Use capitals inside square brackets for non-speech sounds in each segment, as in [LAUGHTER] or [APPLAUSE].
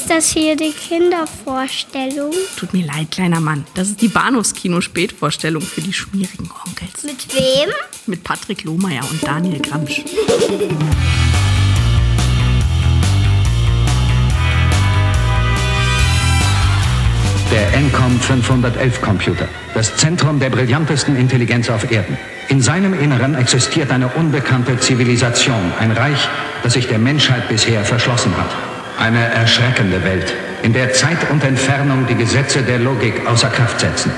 Ist das hier die Kindervorstellung? Tut mir leid, kleiner Mann. Das ist die Bahnhofskino-Spätvorstellung für die schmierigen Onkels. Mit wem? Mit Patrick Lohmeier und Daniel Gramsch. Der Encom 511 Computer. Das Zentrum der brillantesten Intelligenz auf Erden. In seinem Inneren existiert eine unbekannte Zivilisation, ein Reich, das sich der Menschheit bisher verschlossen hat. Eine erschreckende Welt, in der Zeit und Entfernung die Gesetze der Logik außer Kraft setzen.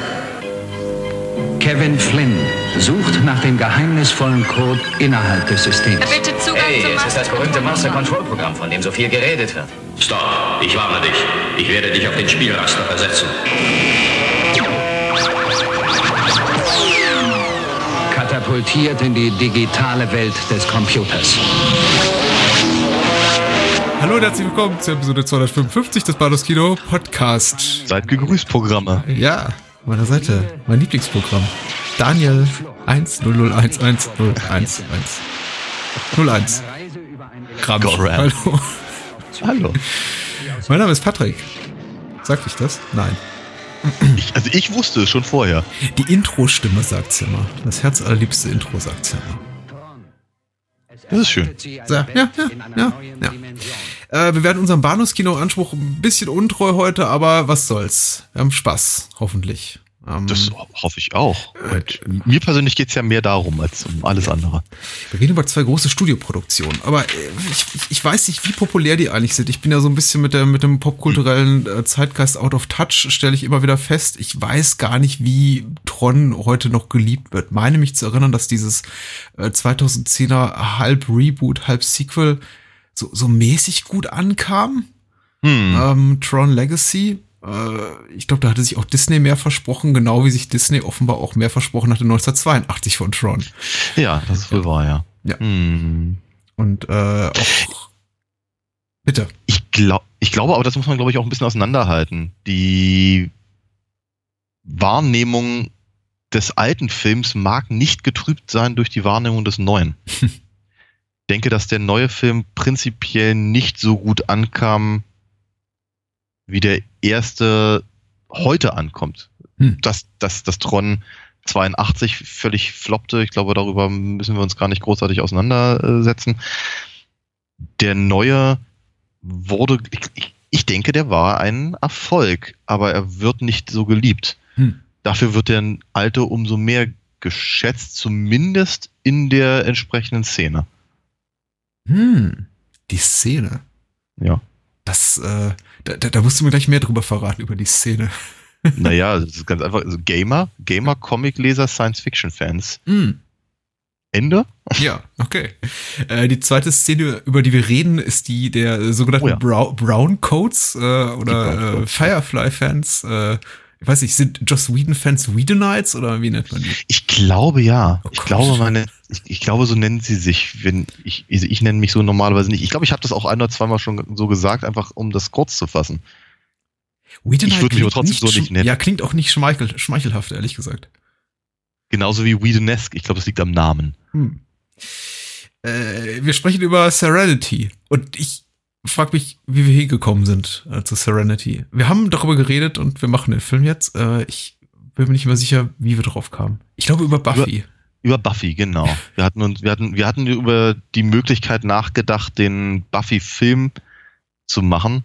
Kevin Flynn sucht nach dem geheimnisvollen Code innerhalb des Systems. Bitte Zugang Hey, zum es ist das berühmte Master Control Programm, von dem so viel geredet wird. Stop, ich warne dich. Ich werde dich auf den Spielraster versetzen. Katapultiert in die digitale Welt des Computers. Hallo und herzlich willkommen zur Episode 255 des Bados Kino Podcast. Seid gegrüßt, Programme. Ja, meiner Seite, mein Lieblingsprogramm. Daniel 100110111. 01. Gramm. Goram. Hallo. Hallo. Mein Name ist Patrick. Sagt ich das? Nein. Ich, also ich wusste es schon vorher. Die Intro-Stimme sagt's ja immer. Das herzallerliebste Intro sagt's ja immer. Das ist schön. So, ja, ja, ja, ja. Äh, wir werden unserem Bahnhofskino-Anspruch ein bisschen untreu heute, aber was soll's. Wir haben Spaß, hoffentlich. Ähm, Das hoffe ich auch. Und mir persönlich geht es ja mehr darum als um alles andere. Wir reden über zwei große Studioproduktionen, aber äh, ich, ich- weiß nicht, wie populär die eigentlich sind. Ich bin ja so ein bisschen mit, der, mit dem popkulturellen äh, Zeitgeist out of touch, stelle ich immer wieder fest. Ich weiß gar nicht, wie Tron heute noch geliebt wird. Meine mich zu erinnern, dass dieses äh, 2010er halb Reboot, halb Sequel so, so mäßig gut ankam. Hm. Ähm, Tron Legacy. Äh, ich glaube, da hatte sich auch Disney mehr versprochen, genau wie sich Disney offenbar auch mehr versprochen hatte 1982 von Tron. Ja, das ist wohl wahr, ja. Ja. Hm. Und äh, auch. Bitte. Ich, glaub, ich glaube aber, das muss man, glaube ich, auch ein bisschen auseinanderhalten. Die Wahrnehmung des alten Films mag nicht getrübt sein durch die Wahrnehmung des neuen. ich [LAUGHS] denke, dass der neue Film prinzipiell nicht so gut ankam, wie der erste heute ankommt. Hm. Dass, dass, dass Tron 82 völlig floppte, ich glaube, darüber müssen wir uns gar nicht großartig auseinandersetzen. Der neue wurde, ich, ich, denke, der war ein Erfolg, aber er wird nicht so geliebt. Hm. Dafür wird der alte umso mehr geschätzt, zumindest in der entsprechenden Szene. Hm. Die Szene. Ja. Das, äh, da, da, musst du mir gleich mehr drüber verraten, über die Szene. [LAUGHS] Naja, das ist ganz einfach. Also Gamer, Gamer, Comicleser, Science-Fiction-Fans. Hm. Ende? Ja, okay. Äh, die zweite Szene, über die wir reden, ist die der sogenannten Oh ja. Brown, Coats äh, Brown oder äh. Firefly-Fans. Ich weiß nicht, sind Joss Whedon-Fans Whedonites oder wie nennt man die? Ich glaube ja. Oh ich Gott. glaube, meine, ich, ich glaube, so nennen sie sich. Wenn ich, also ich nenne mich so normalerweise nicht. Ich glaube, ich habe das auch ein oder zweimal schon so gesagt, einfach um das kurz zu fassen. Whedonite Ich würde mich aber trotzdem so nicht nennen. Ja, klingt auch nicht schmeichel, schmeichelhaft, ehrlich gesagt. Genauso wie Whedonesque. Ich glaube, das liegt am Namen. Hm. Äh, wir sprechen über Serenity. Und ich frage mich, wie wir hingekommen sind äh, zu Serenity. Wir haben darüber geredet und wir machen den Film jetzt. Äh, ich bin mir nicht mehr sicher, wie wir drauf kamen. Ich glaube über Buffy. Über Buffy, genau. [LAUGHS] Wir hatten uns, wir hatten, wir hatten über die Möglichkeit nachgedacht, den Buffy-Film zu machen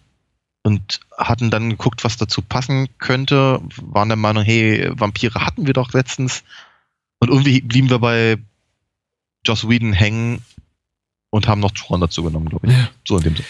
und hatten dann geguckt, was dazu passen könnte. Waren der Meinung, hey, Vampire hatten wir doch letztens. Und irgendwie blieben wir bei Joss Whedon hängen und haben noch Tron dazu genommen, glaube ich. Ja. So in dem Sinne.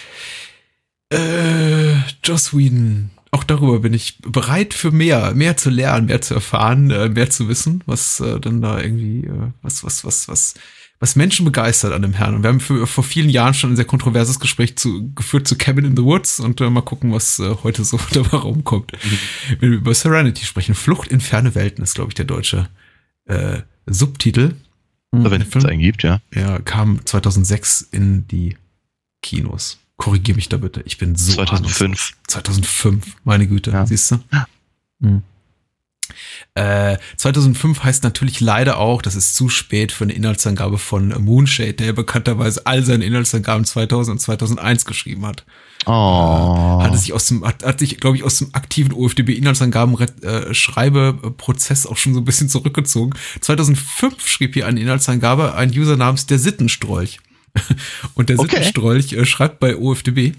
Äh, Joss Whedon. Auch darüber bin ich bereit für mehr, mehr zu lernen, mehr zu erfahren, äh, mehr zu wissen, was äh, dann da irgendwie, äh, was, was, was, was, was Menschen begeistert an dem Herrn. Und wir haben für, vor vielen Jahren schon ein sehr kontroverses Gespräch zu, geführt zu Cabin in the Woods und äh, mal gucken, was äh, heute so [LAUGHS] dabei rumkommt. Wenn wir über Serenity sprechen. Flucht in ferne Welten ist, glaube ich, der deutsche äh, Subtitel. Wenn Der es einen gibt, ja. ja, kam 2006 in die Kinos. Korrigier mich da bitte. Ich bin so 2005. ahnungslos. 2005, meine Güte, Ja. siehst du? Hm. Äh, 2005 heißt natürlich leider auch, das ist zu spät für eine Inhaltsangabe von Moonshade, der bekannterweise all seine Inhaltsangaben 2000 und 2001 geschrieben hat. Oh. Hatte sich aus dem, hat, hat sich, glaube ich, aus dem aktiven OFDB-Inhaltsangaben-Schreibeprozess auch schon so ein bisschen zurückgezogen. 2005 schrieb hier eine Inhaltsangabe ein User namens der Sittenstrolch. [LAUGHS] Und der Okay. Sittenstrolch äh, schreibt bei OFDB,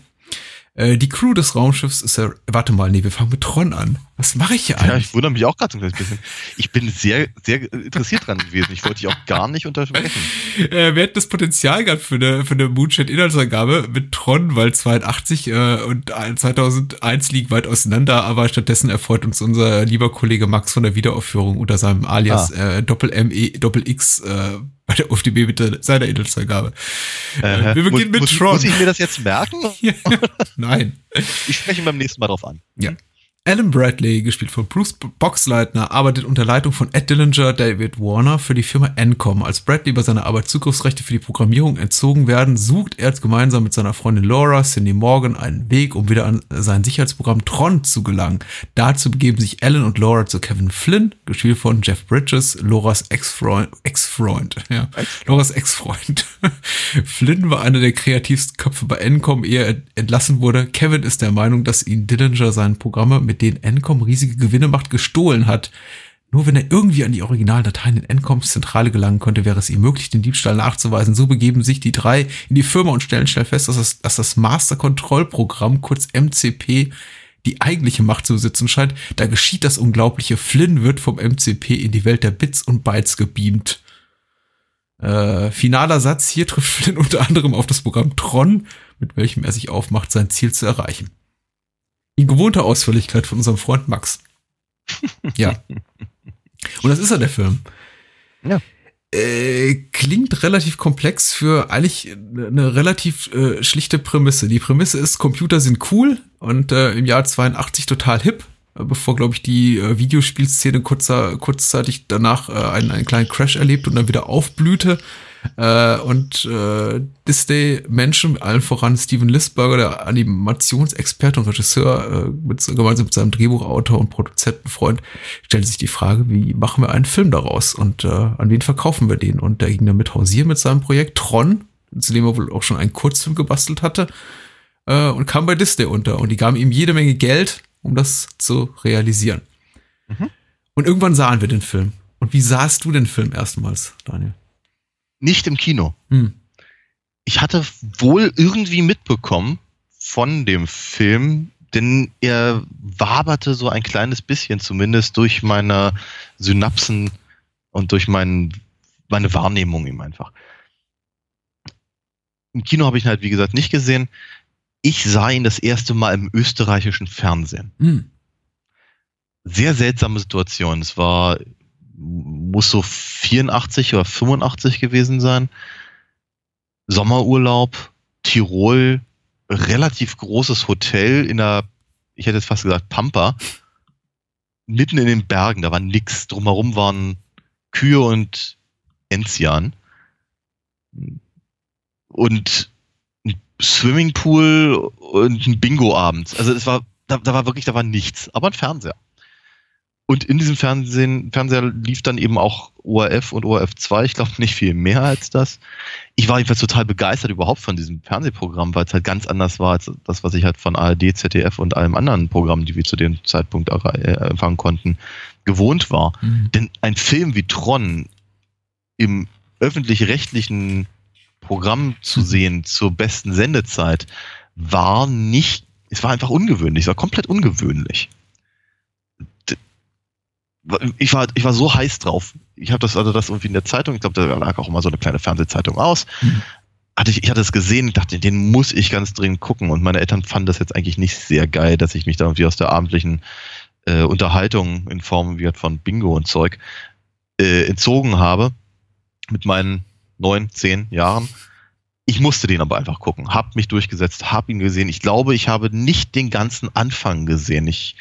äh, die Crew des Raumschiffs ist ja, warte mal, nee, wir fangen mit Tron an. Was mache ich hier Ja, eigentlich? ich wundere mich auch gerade so ein kleines bisschen. Ich bin sehr, sehr interessiert dran gewesen. Ich wollte dich auch gar nicht unterbrechen. [LAUGHS] äh, wir hätten das Potenzial gehabt für eine, für eine Moonshot-Inhaltsangabe mit Tron, weil 82 äh, und 2001 liegen weit auseinander, aber stattdessen erfreut uns unser lieber Kollege Max von der Wiederaufführung unter seinem Alias äh, Doppel M E Doppel X äh, bei der OFDB mit seiner Inhaltsangabe. Äh, wir beginnen mit muss, Tron. Muss ich mir das jetzt merken? [LAUGHS] Nein. Ich spreche beim nächsten Mal drauf an. Ja. Alan Bradley, gespielt von Bruce Boxleitner, arbeitet unter Leitung von Ed Dillinger, David Warner für die Firma Encom. Als Bradley bei seiner Arbeit Zugriffsrechte für die Programmierung entzogen werden, sucht er gemeinsam mit seiner Freundin Laura, Cindy Morgan, einen Weg, um wieder an sein Sicherheitsprogramm Tron zu gelangen. Dazu begeben sich Alan und Laura zu Kevin Flynn, gespielt von Jeff Bridges, Lauras Ex-Freund, Ex-Freund, ja, Lauras Ex-Freund. [LAUGHS] Flynn war einer der kreativsten Köpfe bei Encom, ehe er entlassen wurde. Kevin ist der Meinung, dass ihn Dillinger seine Programme, mit denen Encom riesige Gewinne macht, gestohlen hat. Nur wenn er irgendwie an die originalen Dateien in Encoms Zentrale gelangen konnte, wäre es ihm möglich, den Diebstahl nachzuweisen. So begeben sich die drei in die Firma und stellen schnell fest, dass das, dass das Master Control Programm, kurz MCP, die eigentliche Macht zu besitzen scheint. Da geschieht das Unglaubliche. Flynn wird vom MCP in die Welt der Bits und Bytes gebeamt. Äh, finaler Satz, hier trifft Flynn unter anderem auf das Programm Tron, mit welchem er sich aufmacht, sein Ziel zu erreichen. In gewohnter Ausführlichkeit von unserem Freund Max. ja. Und das ist ja der Film. Ja. Äh, klingt relativ komplex für eigentlich eine relativ äh, schlichte Prämisse. Die Prämisse ist, Computer sind cool und äh, im Jahr 82 total hip, äh, bevor, glaube ich, die äh, Videospielszene kurzer, kurzzeitig danach äh, einen, einen kleinen Crash erlebt und dann wieder aufblühte. Äh, und äh, Disney Menschen, allen voran Steven Lisberger, der Animationsexperte und Regisseur, äh, mit, gemeinsam mit seinem Drehbuchautor und Produzentenfreund, stellte sich die Frage, wie machen wir einen Film daraus und äh, an wen verkaufen wir den? Und der ging dann mit Hausier mit seinem Projekt Tron, zu dem er wohl auch schon einen Kurzfilm gebastelt hatte, äh, und kam bei Disney unter. Und die gaben ihm jede Menge Geld, um das zu realisieren. Und irgendwann sahen wir den Film. Und wie sahst du den Film erstmals, Daniel? Nicht im Kino. Hm. Ich hatte wohl irgendwie mitbekommen von dem Film, denn er waberte so ein kleines bisschen zumindest durch meine Synapsen und durch mein, meine Wahrnehmung ihm einfach. Im Kino habe ich ihn halt, wie gesagt, nicht gesehen. Ich sah ihn das erste Mal im österreichischen Fernsehen. Hm. Sehr seltsame Situation. Es war, muss so 84 oder 85 gewesen sein. Sommerurlaub, Tirol, relativ großes Hotel in der, ich hätte jetzt fast gesagt, Pampa. Mitten in den Bergen, da war nix. Drumherum waren Kühe und Enzian. Und ein Swimmingpool und ein Bingo abends. Also es war, da, da war wirklich, da war nichts. Aber ein Fernseher. Und in diesem Fernsehen, Fernseher lief dann eben auch ORF und ORF 2. Ich glaube nicht viel mehr als das. Ich war jedenfalls total begeistert überhaupt von diesem Fernsehprogramm, weil es halt ganz anders war als das, was ich halt von ARD, ZDF und allem anderen Programmen, die wir zu dem Zeitpunkt äh, empfangen konnten, gewohnt war. Mhm. Denn ein Film wie Tron im öffentlich-rechtlichen Programm zu sehen zur besten Sendezeit war nicht, es war einfach ungewöhnlich, es war komplett ungewöhnlich. Ich war, ich war so heiß drauf. Ich habe das, also das irgendwie in der Zeitung, ich glaube, da lag auch immer so eine kleine Fernsehzeitung aus. Mhm. Hatte ich, ich hatte es gesehen, dachte, den muss ich ganz dringend gucken. Und meine Eltern fanden das jetzt eigentlich nicht sehr geil, dass ich mich da irgendwie aus der abendlichen äh, Unterhaltung in Form wie gesagt, von Bingo und Zeug äh, entzogen habe mit meinen neun, zehn Jahren. Ich musste den aber einfach gucken, hab mich durchgesetzt, hab ihn gesehen. Ich glaube, ich habe nicht den ganzen Anfang gesehen. Ich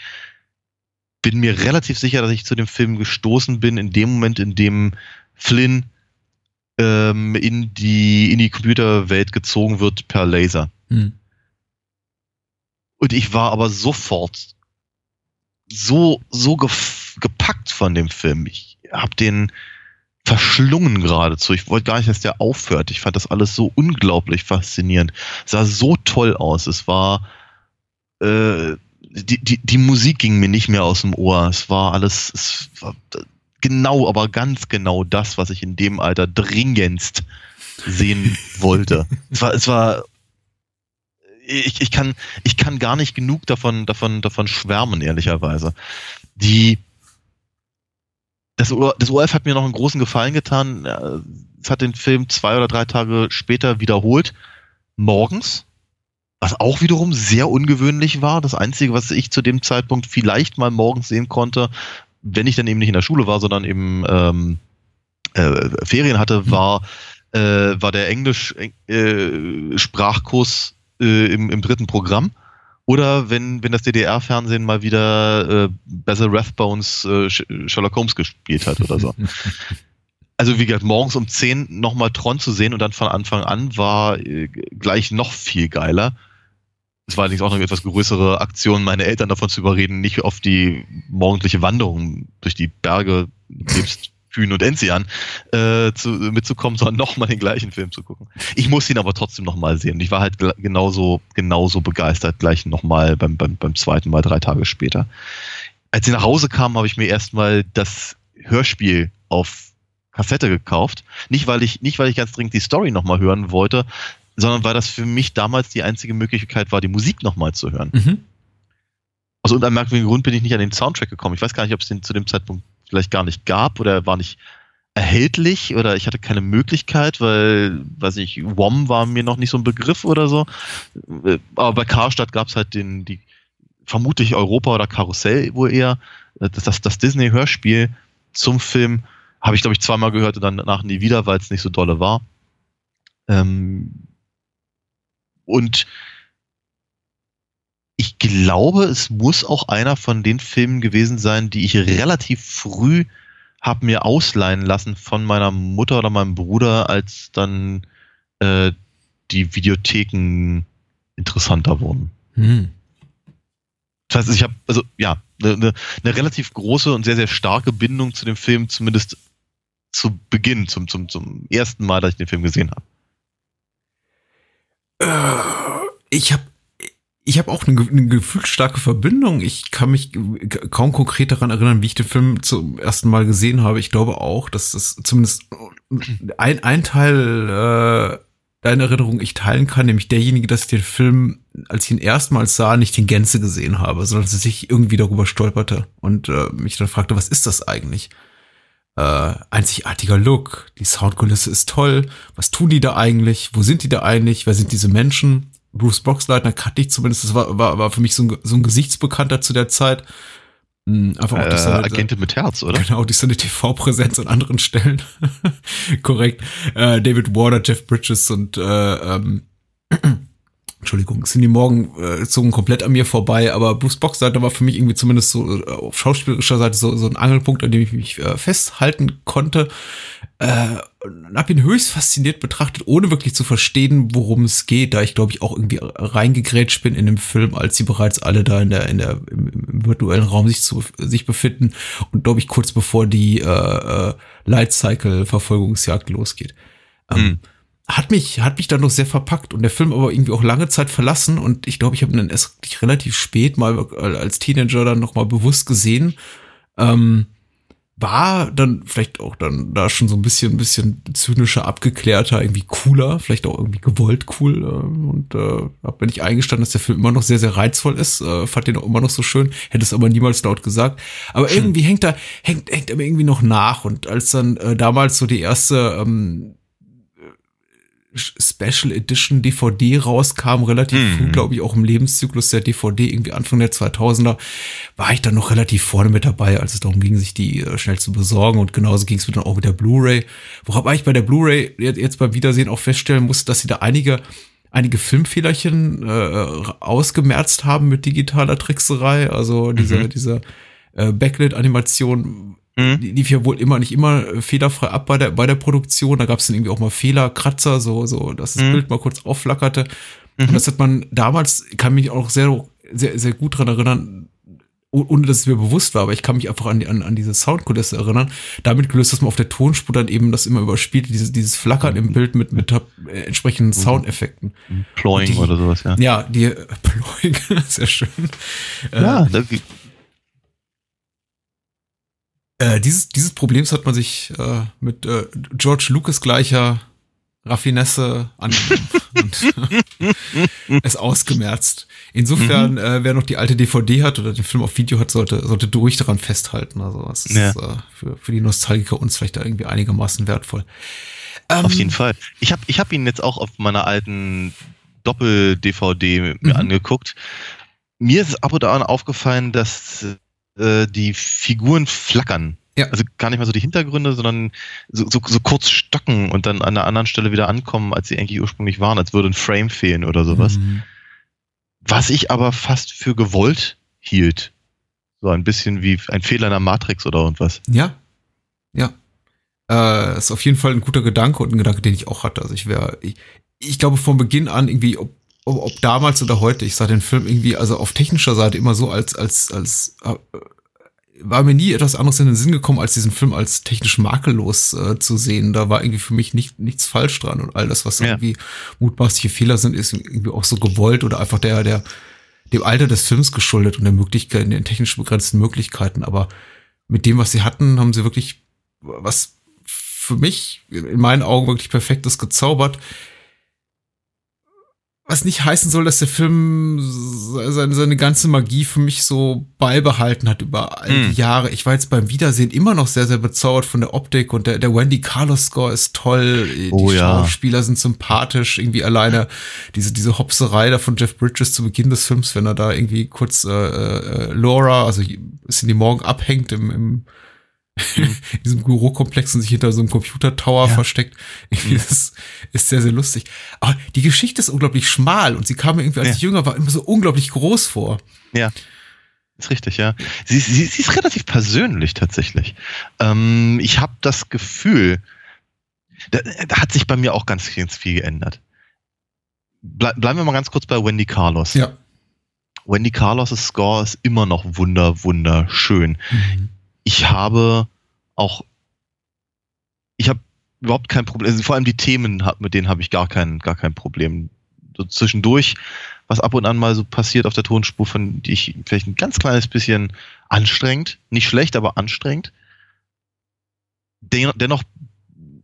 bin mir relativ sicher, dass ich zu dem Film gestoßen bin in dem Moment, in dem Flynn ähm, in die in die Computerwelt gezogen wird per Laser. Hm. Und ich war aber sofort so, so gepackt von dem Film. Ich habe den verschlungen geradezu. Ich wollte gar nicht, dass der aufhört. Ich fand das alles so unglaublich faszinierend. Es sah so toll aus. Es war äh, die, die, die Musik ging mir nicht mehr aus dem Ohr. Es war alles, es war genau, aber ganz genau das, was ich in dem Alter dringendst sehen [LAUGHS] wollte. es war, es war, ich, ich kann, ich kann gar nicht genug davon, davon, davon schwärmen, ehrlicherweise. Die, das, das ORF hat mir noch einen großen Gefallen getan. Es hat den Film zwei oder drei Tage später wiederholt, morgens, was auch wiederum sehr ungewöhnlich war. Das Einzige, was ich zu dem Zeitpunkt vielleicht mal morgens sehen konnte, wenn ich dann eben nicht in der Schule war, sondern eben ähm, äh, Ferien hatte, mhm. war, äh, war der Englisch-Sprachkurs äh, äh, im, im dritten Programm. Oder wenn, wenn das DDR-Fernsehen mal wieder äh, Basil Rathbones äh, Sherlock Holmes gespielt hat oder so. [LAUGHS] also wie gesagt, morgens um 10 nochmal Tron zu sehen und dann von Anfang an war äh, gleich noch viel geiler. Es war allerdings auch noch eine etwas größere Aktion, meine Eltern davon zu überreden, nicht auf die morgendliche Wanderung durch die Berge nebst [LAUGHS] Kühn und Enzian äh, zu, mitzukommen, sondern nochmal den gleichen Film zu gucken. Ich muss ihn aber trotzdem nochmal sehen. Ich war halt genauso, genauso begeistert, gleich nochmal beim, beim, beim zweiten Mal drei Tage später. Als ich nach Hause kam, habe ich mir erstmal das Hörspiel auf Kassette gekauft. Nicht, weil ich, nicht, weil ich ganz dringend die Story nochmal hören wollte, sondern weil das für mich damals die einzige Möglichkeit war, die Musik nochmal zu hören. Mhm. Aus irgendeinem merkwürdigen Grund bin ich nicht an den Soundtrack gekommen. Ich weiß gar nicht, ob es den zu dem Zeitpunkt vielleicht gar nicht gab oder war nicht erhältlich oder ich hatte keine Möglichkeit, weil, weiß ich, WOM war mir noch nicht so ein Begriff oder so. Aber bei Karstadt gab es halt den, die, vermutlich Europa oder Karussell wohl eher, äh, das, das, das Disney-Hörspiel zum Film habe ich, glaube ich, zweimal gehört und dann danach nie wieder, weil es nicht so dolle war. Ähm, und ich glaube, es muss auch einer von den Filmen gewesen sein, die ich relativ früh habe mir ausleihen lassen von meiner Mutter oder meinem Bruder, als dann äh, die Videotheken interessanter wurden. Hm. Das heißt, ich habe also ja eine ne, ne relativ große und sehr sehr starke Bindung zu dem Film, zumindest zu Beginn, zum zum zum ersten Mal, dass ich den Film gesehen habe. Äh, ich habe ich habe auch eine, eine gefühlsstarke Verbindung. Ich kann mich kaum konkret daran erinnern, wie ich den Film zum ersten Mal gesehen habe. Ich glaube auch, dass das zumindest ein, ein Teil äh, deiner Erinnerung ich teilen kann, nämlich derjenige, dass ich den Film, als ich ihn erstmals sah, nicht in Gänze gesehen habe, sondern dass ich irgendwie darüber stolperte und äh, mich dann fragte, was ist das eigentlich? Äh, einzigartiger Look, die Soundkulisse ist toll. Was tun die da eigentlich? Wo sind die da eigentlich? Wer sind diese Menschen? Bruce Boxleitner kannte ich zumindest, das war, war, war für mich so ein, so ein Gesichtsbekannter zu der Zeit. Hm, einfach auch äh, seine, Agente mit Herz, oder? Genau, durch seine TV-Präsenz an anderen Stellen. [LAUGHS] Korrekt. Äh, David Warner, Jeff Bridges und äh, ähm, Entschuldigung, Cindy Morgan äh, zogen komplett an mir vorbei, aber Bruce Boxleitner war für mich irgendwie zumindest so äh, auf schauspielerischer Seite so, so ein Angelpunkt, an dem ich mich äh, festhalten konnte. Äh, hab ihn höchst fasziniert betrachtet, ohne wirklich zu verstehen, worum es geht, da ich glaube ich auch irgendwie reingegrätscht bin in dem Film, als sie bereits alle da in der in der im, im virtuellen Raum sich zu sich befinden und glaube ich kurz bevor die äh, äh, Lightcycle Verfolgungsjagd losgeht. Ähm, hm. Hat mich hat mich dann noch sehr verpackt und der Film aber irgendwie auch lange Zeit verlassen und ich glaube ich habe ihn dann erst relativ spät mal als Teenager dann noch mal bewusst gesehen. Ähm, war dann vielleicht auch dann da schon so ein bisschen, ein bisschen zynischer, abgeklärter, irgendwie cooler, vielleicht auch irgendwie gewollt cool. Äh, und äh, hab mir nicht eingestanden, dass der Film immer noch sehr, sehr reizvoll ist. Äh, fand den auch immer noch so schön, hätte es aber niemals laut gesagt. Aber hm. irgendwie hängt da, hängt, hängt er mir irgendwie noch nach. Und als dann äh, damals so die erste ähm, Special Edition DVD rauskam, relativ mhm. früh, glaube ich, auch im Lebenszyklus der DVD, irgendwie Anfang der 2000er, war ich dann noch relativ vorne mit dabei, als es darum ging, sich die äh, schnell zu besorgen. Und genauso ging es mir dann auch mit der Blu-ray. Worauf ich bei der Blu-ray jetzt beim Wiedersehen auch feststellen musste, dass sie da einige einige Filmfehlerchen äh, ausgemerzt haben mit digitaler Trickserei. Also diese, mhm. diese äh, Backlit-Animation Mhm. Die lief ja wohl immer nicht immer äh, fehlerfrei ab bei der, bei der Produktion. Da gab es dann irgendwie auch mal Fehlerkratzer, so, so, dass das mhm. Bild mal kurz aufflackerte. Mhm. Und das hat man damals, kann mich auch sehr, sehr, sehr gut dran erinnern, oh- ohne dass es mir bewusst war, aber ich kann mich einfach an, an, an diese Soundkulisse erinnern. Damit gelöst, dass man auf der Tonspur dann eben das immer überspielt, dieses, dieses Flackern im Bild mit, mit äh, entsprechenden Soundeffekten. Ploying Die- oder sowas, ja. Ja, die [LAUGHS] äh, Ploying, [LAUGHS] sehr schön. Ja, da, Äh, dieses, dieses Problems hat man sich äh, mit äh, George Lucas gleicher Raffinesse angenommen und [LAUGHS] es ausgemerzt. Insofern, äh, wer noch die alte DVD hat oder den Film auf Video hat, sollte, sollte durch daran festhalten. Also es ist Ja. äh, für, für die Nostalgiker uns vielleicht da irgendwie einigermaßen wertvoll. Ähm, Auf jeden Fall. Ich habe ich hab ihn jetzt auch auf meiner alten Doppel-DVD mir Mhm. angeguckt. Mir ist ab und an aufgefallen, dass äh, die Figuren flackern. Ja. Also gar nicht mal so die Hintergründe, sondern so, so, so kurz stocken und dann an einer anderen Stelle wieder ankommen, als sie eigentlich ursprünglich waren, als würde ein Frame fehlen oder sowas. Mhm. Was ich aber fast für gewollt hielt. So ein bisschen wie ein Fehler in der Matrix oder irgendwas. Ja, ja. Äh, ist auf jeden Fall ein guter Gedanke und ein Gedanke, den ich auch hatte. Also ich wäre, ich, ich glaube von Beginn an irgendwie, ob, ob, ob damals oder heute, ich sah den Film irgendwie, also auf technischer Seite immer so als, als, als, äh, war mir nie etwas anderes in den Sinn gekommen, als diesen Film als technisch makellos äh, zu sehen. Da war irgendwie für mich nicht, nichts falsch dran und all das, was Ja. irgendwie mutmaßliche Fehler sind, ist irgendwie auch so gewollt oder einfach der, der, dem Alter des Films geschuldet und der Möglichkeiten, den technisch begrenzten Möglichkeiten. Aber mit dem, was sie hatten, haben sie wirklich was für mich in meinen Augen wirklich perfektes gezaubert. Was nicht heißen soll, dass der Film seine, seine ganze Magie für mich so beibehalten hat über all die Hm. Jahre. Ich war jetzt beim Wiedersehen immer noch sehr, sehr bezaubert von der Optik und der, der Wendy Carlos Score ist toll. Die Oh ja. Schauspieler sind sympathisch. Irgendwie alleine diese, diese Hopserei da von Jeff Bridges zu Beginn des Films, wenn er da irgendwie kurz äh, äh, Laura, also ist in die Morgen abhängt im, im in diesem Bürokomplex und sich hinter so einem Computer-Tower versteckt. [LAUGHS] Irgendwie Das ist sehr, sehr lustig. Aber die Geschichte ist unglaublich schmal und sie kam mir irgendwie, als Ja. ich jünger war, immer so unglaublich groß vor. Ja. Ist richtig, ja. Sie, sie, sie ist relativ persönlich tatsächlich. Ähm, ich habe das Gefühl, da, da hat sich bei mir auch ganz, ganz viel geändert. Ble bleiben wir mal ganz kurz bei Wendy Carlos. Ja. Wendy Carlos' Score ist immer noch wunder, wunderschön. Ich habe auch, ich habe überhaupt kein Problem, also vor allem die Themen, mit denen habe ich gar kein, gar kein Problem. So zwischendurch, was ab und an mal so passiert auf der Tonspur, von die ich vielleicht ein ganz kleines bisschen anstrengend, nicht schlecht, aber anstrengend. Den, dennoch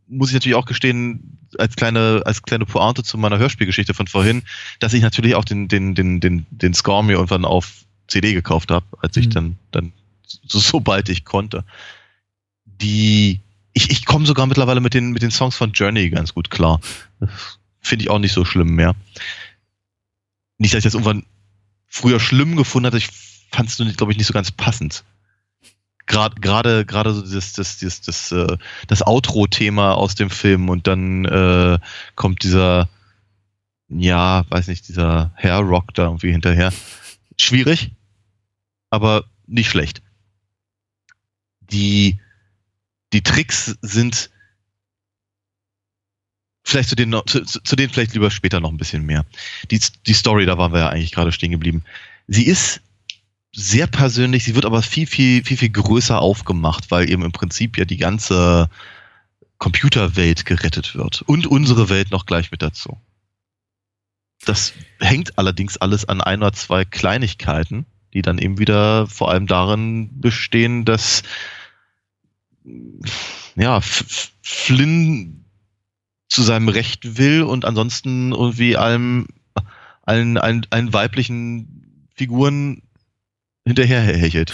muss ich natürlich auch gestehen, als kleine, als kleine Pointe zu meiner Hörspielgeschichte von vorhin, dass ich natürlich auch den, den, den, den, den Score mir irgendwann auf CD gekauft habe, als ich Mhm. dann, dann so, sobald ich konnte. Die, ich, ich komme sogar mittlerweile mit den, mit den Songs von Journey ganz gut klar. Das Finde ich auch nicht so schlimm mehr. Nicht, dass ich das irgendwann früher schlimm gefunden hatte, ich fand es glaube ich, nicht so ganz passend. Gerade, gerade, gerade so das, das, das, das, äh, das Outro-Thema aus dem Film und dann äh, kommt dieser, ja, weiß nicht, dieser Hair Rock da irgendwie hinterher. Schwierig, aber nicht schlecht. Die, die Tricks sind vielleicht zu denen, zu zu denen vielleicht lieber später noch ein bisschen mehr. Die, die Story, da waren wir ja eigentlich gerade stehen geblieben. Sie ist sehr persönlich, sie wird aber viel, viel, viel, viel größer aufgemacht, weil eben im Prinzip ja die ganze Computerwelt gerettet wird. Und unsere Welt noch gleich mit dazu. Das hängt allerdings alles an ein oder zwei Kleinigkeiten, die dann eben wieder vor allem darin bestehen, dass ja, F- Flynn zu seinem Recht will und ansonsten irgendwie allem, allen, allen, allen weiblichen Figuren hinterherhechelt.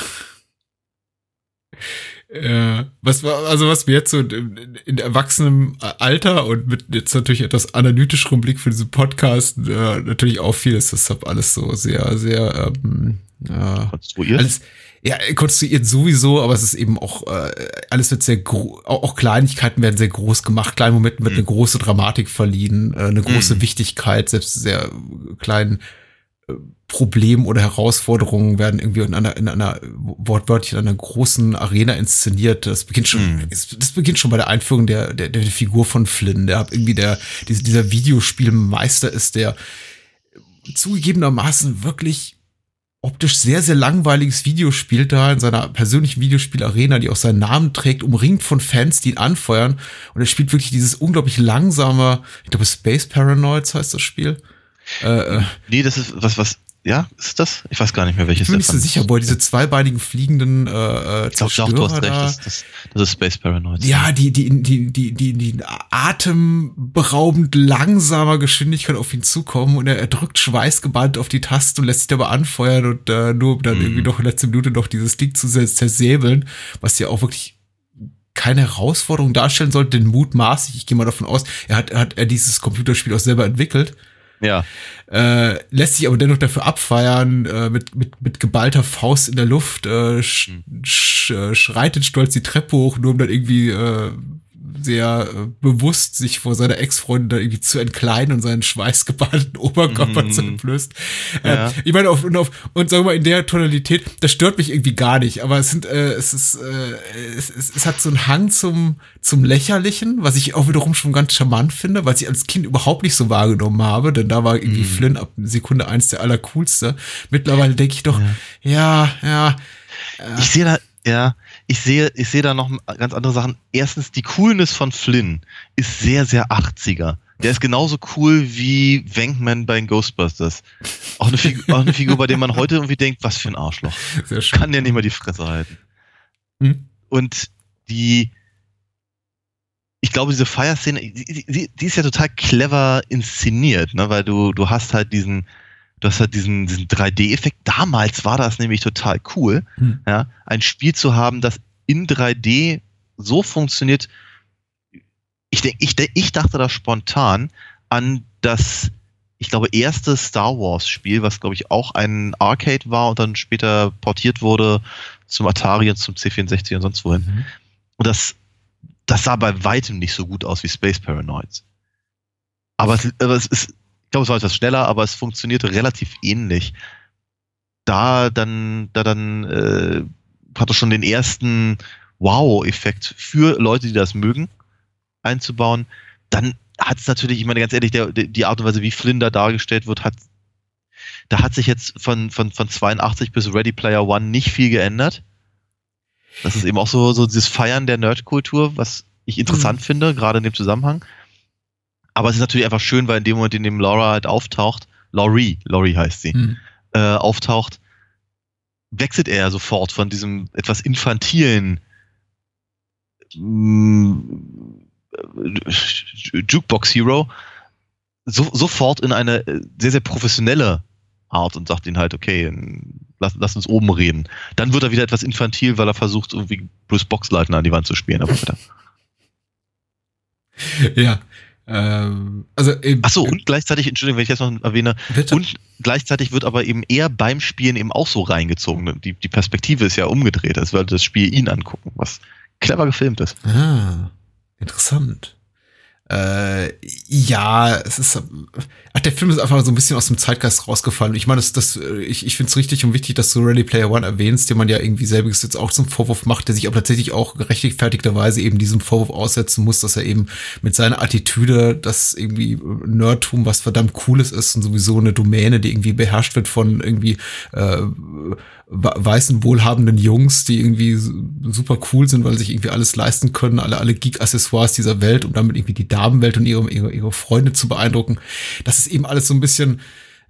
Äh, was war, also was mir jetzt so in, in erwachsenem Alter und mit jetzt natürlich etwas analytischerem Blick für diesen Podcast äh, natürlich auffiel, ist das alles so sehr, sehr ähm, äh, Konstruiert. alles, ja, konstruiert sowieso, aber es ist eben auch, äh, alles wird sehr groß, auch, Kleinigkeiten werden sehr groß gemacht, kleinen Momenten wird Mhm. eine große Dramatik verliehen, äh, eine große Mhm. Wichtigkeit, selbst sehr kleinen äh, Problemen oder Herausforderungen werden irgendwie in einer, in einer wortwörtlich in einer großen Arena inszeniert. Das beginnt schon, Mhm. das beginnt schon bei der Einführung der, der, der Figur von Flynn, der irgendwie der, dieser Videospielmeister ist, der zugegebenermaßen wirklich optisch sehr, sehr langweiliges Video spielt da in seiner persönlichen Videospielarena, die auch seinen Namen trägt, umringt von Fans, die ihn anfeuern. Und er spielt wirklich dieses unglaublich langsame, ich glaube Space Paranoids heißt das Spiel. Äh, äh, nee, das ist was, was ja, ist das? Ich weiß gar nicht mehr, welches. Ich bin nicht so sicher, wo diese zweibeinigen fliegenden äh, äh ich glaub, Zerstörer doch, du hast recht, das, das, das ist Space Paranoid. Ja, die, die, die, die, die, die atemberaubend langsamer Geschwindigkeit auf ihn zukommen und er, er drückt schweißgebannt auf die Taste und lässt sich dabei anfeuern und äh, nur um dann mm. irgendwie noch in letzter Minute noch dieses Ding zu zersäbeln, was ja auch wirklich keine Herausforderung darstellen sollte, denn mutmaßlich, ich gehe mal davon aus, er hat, er hat er dieses Computerspiel auch selber entwickelt ja. Äh, lässt sich aber dennoch dafür abfeiern, äh, mit, mit, mit geballter Faust in der Luft, äh, sch, hm. sch, äh, schreitet stolz die Treppe hoch, nur um dann irgendwie äh, sehr äh, bewusst sich vor seiner Ex-Freundin da irgendwie zu entkleiden und seinen schweißgebahnten [LAUGHS] Oberkörper mm. zu entblößt. Ja. Äh, ich meine, auf, und, auf, und sagen wir mal, in der Tonalität, das stört mich irgendwie gar nicht, aber es sind, äh, es ist, äh, es, es, es hat so einen Hang zum, zum Lächerlichen, was ich auch wiederum schon ganz charmant finde, weil ich als Kind überhaupt nicht so wahrgenommen habe, denn da war irgendwie mm. Flynn ab Sekunde eins der allercoolste. Mittlerweile denke ich doch, ja, ja. ja äh, ich sehe da, ja, ich sehe, ich sehe da noch ganz andere Sachen. Erstens, die Coolness von Flynn ist sehr, sehr 80er. Der ist genauso cool wie Wankman bei den Ghostbusters. Auch eine, Figur, auch eine Figur, bei der man heute irgendwie denkt, was für ein Arschloch. Kann der nicht mal die Fresse halten. Hm? Und die, ich glaube, diese Fire-Szene, die, die, die, ist ja total clever inszeniert, ne? weil du, du hast halt diesen, du hast halt diesen, diesen 3D-Effekt. Damals war das nämlich total cool, hm. ja, ein Spiel zu haben, das in 3D so funktioniert. Ich, denk, ich, ich dachte da spontan an das, ich glaube, erste Star Wars-Spiel, was, glaube ich, auch ein Arcade war und dann später portiert wurde zum Atari und zum C64 und sonst wohin. Mhm. Und das, das sah bei weitem nicht so gut aus wie Space Paranoids. Aber es, aber es ist ich glaube, es war etwas schneller, aber es funktionierte relativ ähnlich. Da dann, da dann äh, hat es schon den ersten Wow-Effekt für Leute, die das mögen, einzubauen. Dann hat es natürlich, ich meine ganz ehrlich, der, die Art und Weise, wie Flynn da dargestellt wird, hat da hat sich jetzt von, von, von 82 bis Ready Player One nicht viel geändert. Das ist eben auch so, so dieses Feiern der Nerdkultur, was ich interessant mhm. finde, gerade in dem Zusammenhang. Aber es ist natürlich einfach schön, weil in dem Moment, in dem Laura halt auftaucht, Laurie, Laurie heißt sie, hm. äh, auftaucht, wechselt er sofort von diesem etwas infantilen mm, Jukebox Hero so, sofort in eine äh, sehr, sehr professionelle Art und sagt ihn halt, okay, lass, lass uns oben reden. Dann wird er wieder etwas infantil, weil er versucht, irgendwie Bruce Boxleitner an die Wand zu spielen. Aber [LAUGHS] ja, ähm, also eben, Ach so, und gleichzeitig, Entschuldigung, wenn ich jetzt noch erwähne, bitte? und gleichzeitig wird aber eben er beim Spielen eben auch so reingezogen. Die, die Perspektive ist ja umgedreht, als würde das Spiel ihn angucken, was clever gefilmt ist. Ah, interessant. Äh, ja, es ist. Ach, der Film ist einfach so ein bisschen aus dem Zeitgeist rausgefallen. Ich meine, das, das, ich, ich finde es richtig und wichtig, dass du Ready Player One erwähnst, den man ja irgendwie selbiges jetzt auch zum Vorwurf macht, der sich aber tatsächlich auch gerechtfertigterweise eben diesem Vorwurf aussetzen muss, dass er eben mit seiner Attitüde, dass irgendwie Nerdtum was verdammt Cooles ist und sowieso eine Domäne, die irgendwie beherrscht wird von irgendwie äh, weißen, wohlhabenden Jungs, die irgendwie super cool sind, weil sich irgendwie alles leisten können, alle, alle Geek-Accessoires dieser Welt, um damit irgendwie die Damenwelt und ihre, ihre, ihre Freunde zu beeindrucken. Das ist eben alles so ein bisschen,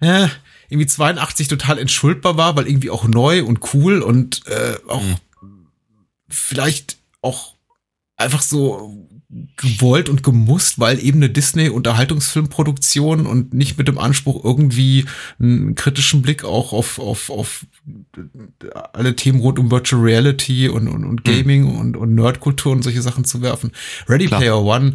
äh, irgendwie 82 total entschuldbar war, weil irgendwie auch neu und cool und äh, auch mhm. vielleicht auch einfach so gewollt und gemusst, weil eben eine Disney-Unterhaltungsfilmproduktion und nicht mit dem Anspruch, irgendwie einen kritischen Blick auch auf, auf, auf alle Themen rund um Virtual Reality und, und, und hm. Gaming mhm. und, und Nerdkultur und solche Sachen zu werfen. Ready Klar. Player One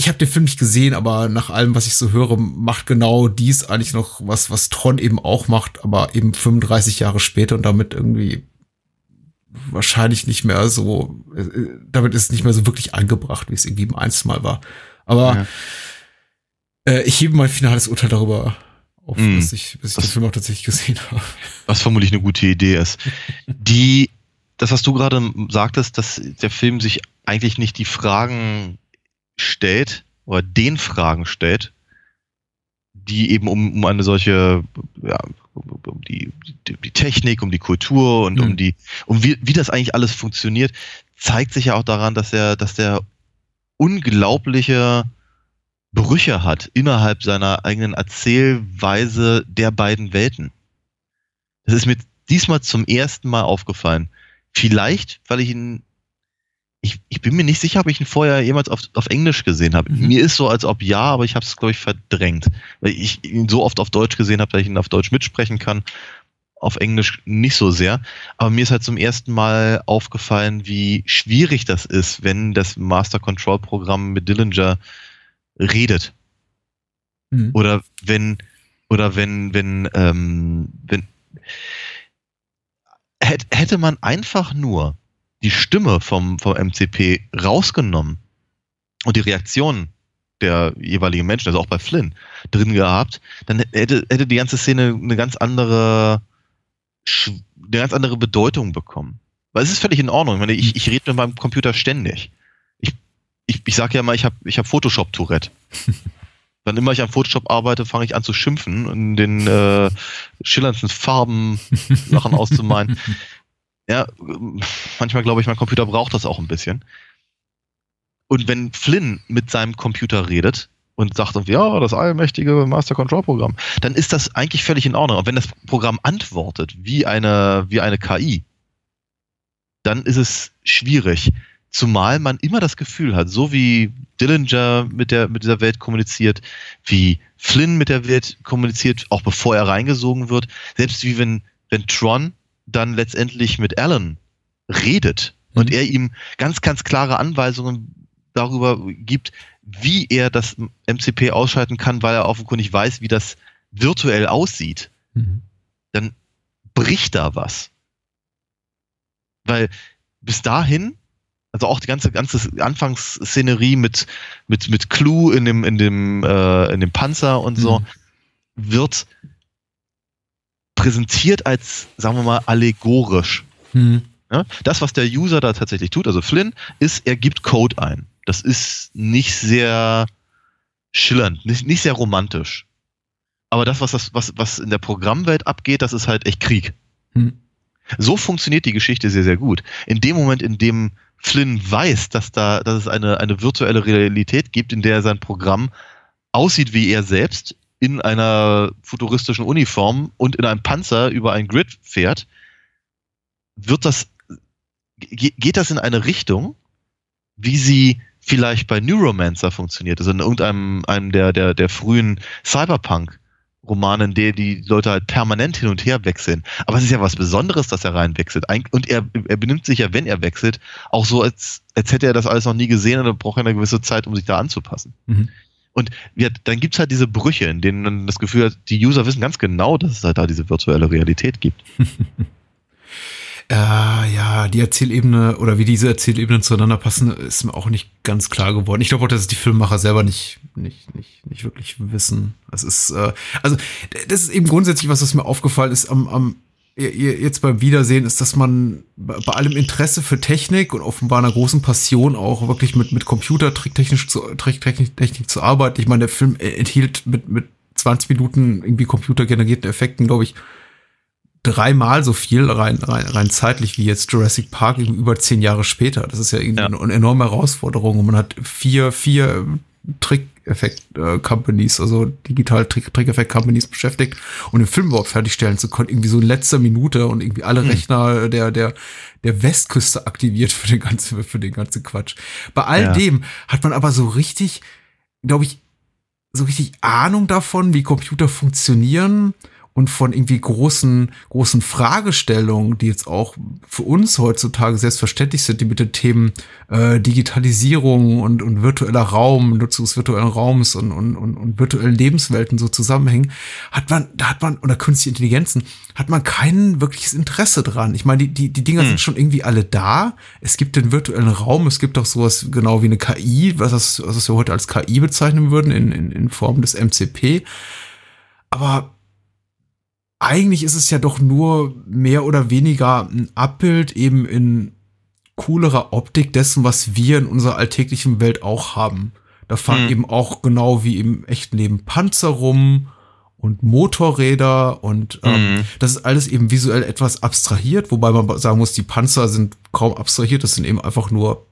ich habe den Film nicht gesehen, aber nach allem, was ich so höre, macht genau dies eigentlich noch was, was Tron eben auch macht, aber eben 35 Jahre später und damit irgendwie wahrscheinlich nicht mehr so, äh, damit ist es nicht mehr so wirklich angebracht, wie es irgendwie einst mal war. Aber ja. äh, ich hebe mein finales Urteil darüber auf, mm, bis ich, bis ich was, den Film auch tatsächlich gesehen [LAUGHS] habe. Was vermutlich eine gute Idee ist. Die, das, was du gerade sagtest, dass der Film sich eigentlich nicht die Fragen stellt oder den Fragen stellt, die eben um, um eine solche, ja, um Technik, um die Kultur und Mhm. um die, um wie, wie das eigentlich alles funktioniert, zeigt sich ja auch daran, dass er, dass der unglaubliche Brüche hat innerhalb seiner eigenen Erzählweise der beiden Welten. Das ist mir diesmal zum ersten Mal aufgefallen. Vielleicht, weil ich ihn, ich, ich bin mir nicht sicher, ob ich ihn vorher jemals auf, auf Englisch gesehen habe. Mhm. Mir ist so, als ob ja, aber ich habe es, glaube ich, verdrängt. Weil ich ihn so oft auf Deutsch gesehen habe, dass ich ihn auf Deutsch mitsprechen kann. Auf Englisch nicht so sehr. Aber mir ist halt zum ersten Mal aufgefallen, wie schwierig das ist, wenn das Master Control Programm mit Dillinger redet. Mhm. Oder wenn, oder wenn, wenn, ähm, wenn, hätt, hätte man einfach nur die Stimme vom, vom MCP rausgenommen und die Reaktion der jeweiligen Menschen, also auch bei Flynn, drin gehabt, dann hätte, hätte die ganze Szene eine ganz andere, eine ganz andere Bedeutung bekommen. Weil es ist völlig in Ordnung. Ich meine, ich, ich rede mit meinem Computer ständig. Ich, ich, ich sage ja mal, ich habe ich hab Photoshop-Tourette. [LAUGHS] Wann immer ich an Photoshop arbeite, fange ich an zu schimpfen und den äh, schillerndsten Farben Sachen [LAUGHS] auszumalen. Ja, manchmal glaube ich, mein Computer braucht das auch ein bisschen. Und wenn Flynn mit seinem Computer redet und sagt, ja, das allmächtige Master Control Programm, dann ist das eigentlich völlig in Ordnung. Und wenn das Programm antwortet wie eine, wie eine KI, dann ist es schwierig. Zumal man immer das Gefühl hat, so wie Dillinger mit, der, mit dieser Welt kommuniziert, wie Flynn mit der Welt kommuniziert, auch bevor er reingesogen wird, selbst wie wenn, wenn Tron dann letztendlich mit Alan redet und Mhm. er ihm ganz, ganz klare Anweisungen darüber gibt, wie er das MCP ausschalten kann, weil er offenkundig weiß, wie das virtuell aussieht Mhm. dann bricht da was. Weil bis dahin, also auch die ganze, ganze Anfangsszenerie mit, mit, mit Clue in dem, in dem, äh, in dem Panzer und so, Mhm. wird präsentiert als, sagen wir mal, allegorisch. Mhm. Ja? Das, was der User da tatsächlich tut, also Flynn, ist, er gibt Code ein. Das ist nicht sehr schillernd, nicht, nicht sehr romantisch. Aber das, was, das was, was in der Programmwelt abgeht, das ist halt echt Krieg. Mhm. So funktioniert die Geschichte sehr, sehr gut. In dem Moment, in dem Flynn weiß, dass da, dass es eine, eine virtuelle Realität gibt, in der sein Programm aussieht wie er selbst, in einer futuristischen Uniform und in einem Panzer über ein Grid fährt, wird das, ge- geht das in eine Richtung, wie sie vielleicht bei Neuromancer funktioniert, also in irgendeinem einem der, der, der frühen Cyberpunk-Romane, in der die Leute halt permanent hin und her wechseln. Aber es ist ja was Besonderes, dass er reinwechselt. Und er, er benimmt sich ja, wenn er wechselt, auch so, als, als hätte er das alles noch nie gesehen und er braucht eine gewisse Zeit, um sich da anzupassen. Mhm. Und ja, dann gibt's halt diese Brüche, in denen man das Gefühl hat, die User wissen ganz genau, dass es halt da diese virtuelle Realität gibt. [LAUGHS] Äh, ja, die Erzählebene oder wie diese Erzählebenen zueinander passen, ist mir auch nicht ganz klar geworden. Ich glaube auch, dass es die Filmemacher selber nicht, nicht, nicht, nicht wirklich wissen. Das ist, äh, also, das ist eben grundsätzlich was, was mir aufgefallen ist am, am jetzt beim Wiedersehen, ist, dass man bei allem Interesse für Technik und offenbar einer großen Passion auch wirklich mit, mit Computertricktechnik zu, Tricktechnik Technik zu arbeiten. Ich meine, der Film enthielt mit, mit 20 Minuten irgendwie computergenerierten Effekten, glaube ich, dreimal so viel rein, rein, rein zeitlich wie jetzt Jurassic Park über zehn Jahre später. Das ist ja, Ja. eine enorme Herausforderung und man hat vier, vier Trick-Effekt-Companies, also digital Trick-Effekt-Companies beschäftigt und den Film überhaupt fertigstellen zu können, irgendwie so in letzter Minute und irgendwie alle Rechner der, der, der Westküste aktiviert für den ganzen, [LAUGHS] für den ganzen Quatsch. Bei all Ja. dem hat man aber so richtig, glaube ich, so richtig Ahnung davon, wie Computer funktionieren und von irgendwie großen, großen Fragestellungen, die jetzt auch für uns heutzutage selbstverständlich sind, die mit den Themen äh, Digitalisierung und, und virtueller Raum, Nutzung des virtuellen Raums und, und, und, und virtuellen Lebenswelten so zusammenhängen, hat man, da hat man, oder künstliche Intelligenzen, hat man kein wirkliches Interesse dran. Ich meine, die, die, die Dinger Hm. sind schon irgendwie alle da. Es gibt den virtuellen Raum, es gibt auch sowas genau wie eine KI, was, das, was wir heute als KI bezeichnen würden, in, in, in Form des MCP. Aber eigentlich ist es ja doch nur mehr oder weniger ein Abbild eben in coolerer Optik dessen, was wir in unserer alltäglichen Welt auch haben. Da fahren Hm. eben auch genau wie im echten Leben Panzer rum und Motorräder und ähm, Mhm. das ist alles eben visuell etwas abstrahiert, wobei man sagen muss, die Panzer sind kaum abstrahiert, das sind eben einfach nur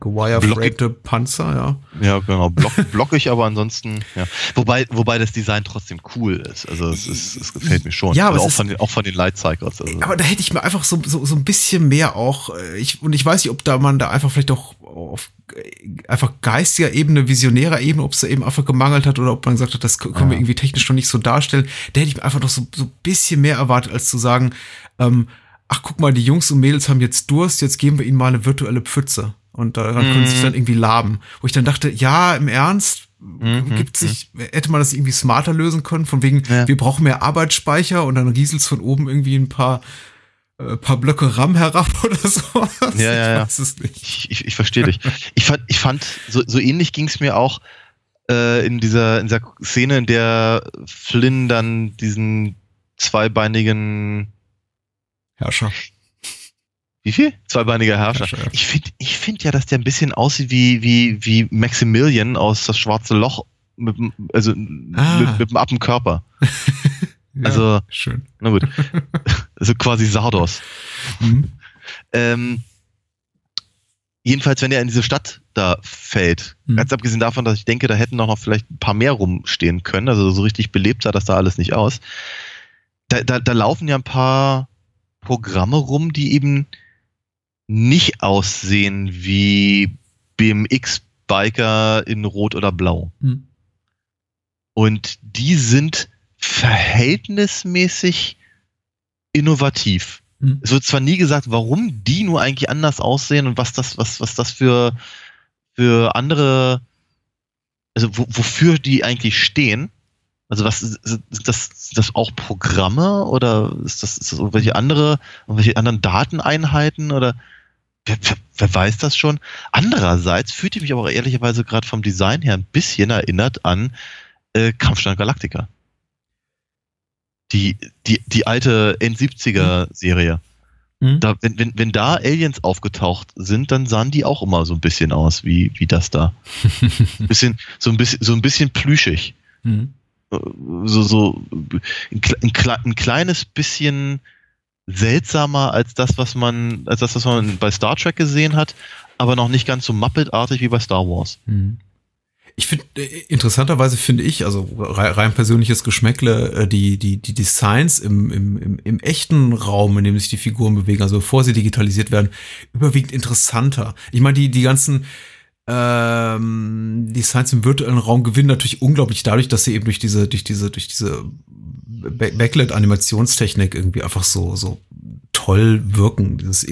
gewireframte Panzer, ja. Ja, genau. Block, [LAUGHS] blockig, aber ansonsten, ja. Wobei, wobei das Design trotzdem cool ist. Also es, ist, es gefällt mir schon. Ja, aber also auch, von den, auch von den Light Cycles. Also. Aber da hätte ich mir einfach so, so, so ein bisschen mehr auch, äh, ich, und ich weiß nicht, ob da man da einfach vielleicht auch auf äh, einfach geistiger Ebene, visionärer Ebene, ob es da eben einfach gemangelt hat oder ob man gesagt hat, das können wir irgendwie technisch noch nicht so darstellen. Da hätte ich mir einfach noch so, so ein bisschen mehr erwartet, als zu sagen, ähm, ach guck mal, die Jungs und Mädels haben jetzt Durst, jetzt geben wir ihnen mal eine virtuelle Pfütze. Und daran können sie sich dann irgendwie laben. Wo ich dann dachte, ja, im Ernst, gibt sich, hätte man das irgendwie smarter lösen können, von wegen, Ja. wir brauchen mehr Arbeitsspeicher und dann rieselt's von oben irgendwie ein paar, äh, paar Blöcke RAM herab [LAUGHS] oder so. Ja, ja, ja. Ich es. Ich, ich, verstehe dich. Ich fand, ich fand so, so ähnlich ging es mir auch äh, in, dieser, in dieser Szene, in der Flynn dann diesen zweibeinigen, Herrscher. Wie viel? Zweibeiniger Herrscher. Herrscher, ja. Ich finde ich find ja, dass der ein bisschen aussieht wie, wie, wie Maximilian aus das schwarze Loch, mit, dem- also Ah. mit, mit dem Appenkörper. [LAUGHS] Ja, Also- schön. Na gut. [LAUGHS] also quasi Sardos. Mhm. Ähm, jedenfalls, wenn er in diese Stadt da fällt, Mhm. ganz abgesehen davon, dass ich denke, da hätten auch noch vielleicht ein paar mehr rumstehen können, also so richtig belebt sah das da alles nicht aus. Da, da, da laufen ja ein paar Programme rum, die eben nicht aussehen wie BMX-Biker in Rot oder Blau. Mhm. Und die sind verhältnismäßig innovativ. Mhm. Es wird zwar nie gesagt, warum die nur eigentlich anders aussehen und was das, was, was das für, für andere, also wo, wofür die eigentlich stehen. Also was sind das, sind das auch Programme oder ist das, ist das irgendwelche andere, irgendwelche anderen Dateneinheiten oder wer, wer, wer weiß das schon? Andererseits fühlt ich mich aber auch ehrlicherweise gerade vom Design her ein bisschen erinnert an äh, Kampfstand Galactica. Die, die, die alte N70er-Serie. Mhm. Da, wenn, wenn, wenn da Aliens aufgetaucht sind, dann sahen die auch immer so ein bisschen aus wie, wie das da. [LAUGHS] bisschen, so, ein bisschen, so ein bisschen plüschig. Mhm. Äh, So, so ein, ein, ein kleines bisschen seltsamer als das, was man, als das, was man bei Star Trek gesehen hat, aber noch nicht ganz so Muppet-artig wie bei Star Wars. Mhm. Ich finde, äh, interessanterweise finde ich, also rein, persönliches Geschmäckle, äh, die, die, die Designs im, im, im, im echten Raum, in dem sich die Figuren bewegen, also bevor sie digitalisiert werden, überwiegend interessanter. Ich meine, die, die ganzen ähm, Designs im virtuellen Raum gewinnen natürlich unglaublich dadurch, dass sie eben durch diese, durch diese, durch diese Ba- Backlit-Animationstechnik irgendwie einfach so, so toll wirken. Dieses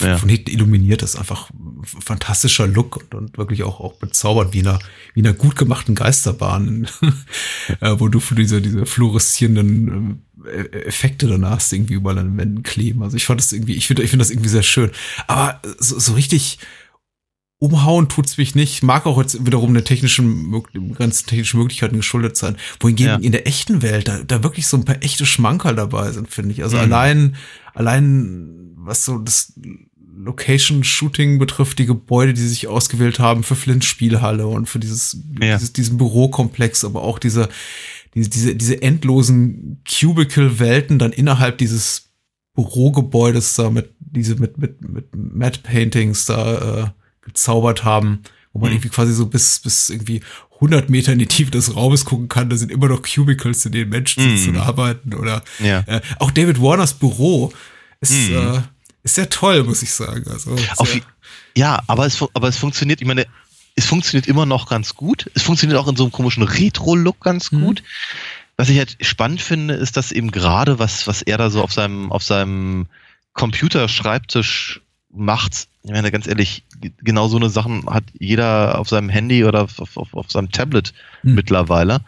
Ja. von hinten illuminiert ist einfach ein fantastischer Look und, und wirklich auch, auch bezaubert wie in einer, wie in einer gut gemachten Geisterbahn, [LAUGHS] äh, wo du für diese, diese fluoreszierenden äh, Effekte danach irgendwie überall an den Wänden kleben. Also ich fand das irgendwie, ich finde, ich finde das irgendwie sehr schön. Aber so, so richtig umhauen tut's mich nicht. Mag auch jetzt wiederum der technischen, ganzen technischen Möglichkeiten geschuldet sein. Wohingegen Ja. in der echten Welt da, da wirklich so ein paar echte Schmankerl dabei sind, finde ich. Also Mhm. allein, allein, was so das Location-Shooting betrifft, die Gebäude, die sie sich ausgewählt haben für Flint Spielhalle und für dieses, Ja. dieses diesen Bürokomplex, aber auch diese, diese, diese, diese endlosen Cubicle-Welten dann innerhalb dieses Bürogebäudes da mit, diese mit, mit, mit Matte Paintings da, äh, gezaubert haben, wo man Mhm. irgendwie quasi so bis, bis irgendwie 100 Meter in die Tiefe des Raumes gucken kann. Da sind immer noch Cubicles, in denen Menschen sitzen Mhm. und arbeiten. Oder Ja. äh, auch David Warners Büro ist, Mhm. äh, ist sehr toll, muss ich sagen. Also, Auf, ja, aber es, aber es funktioniert, ich meine, es funktioniert immer noch ganz gut. Es funktioniert auch in so einem komischen Retro-Look ganz Mhm. gut. Was ich halt spannend finde, ist, dass eben gerade was, was er da so auf seinem, auf seinem Computerschreibtisch macht, ich meine, ganz ehrlich, genau so eine Sachen hat jeder auf seinem Handy oder auf, auf, auf seinem Tablet Mhm. mittlerweile.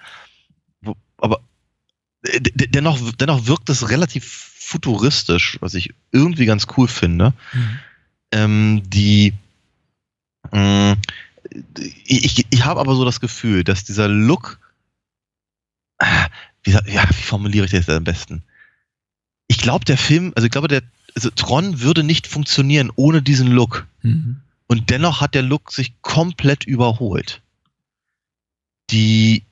Wo, aber äh, dennoch, dennoch wirkt es relativ futuristisch, was ich irgendwie ganz cool finde Mhm. ähm, die mh, ich, ich, ich habe aber so das Gefühl, dass dieser Look ah, wie, ja, wie formuliere ich das am besten? Ich glaube, der Film, also ich glaube, der also Tron würde nicht funktionieren ohne diesen Look. Mhm. Und dennoch hat der Look sich komplett überholt. Die,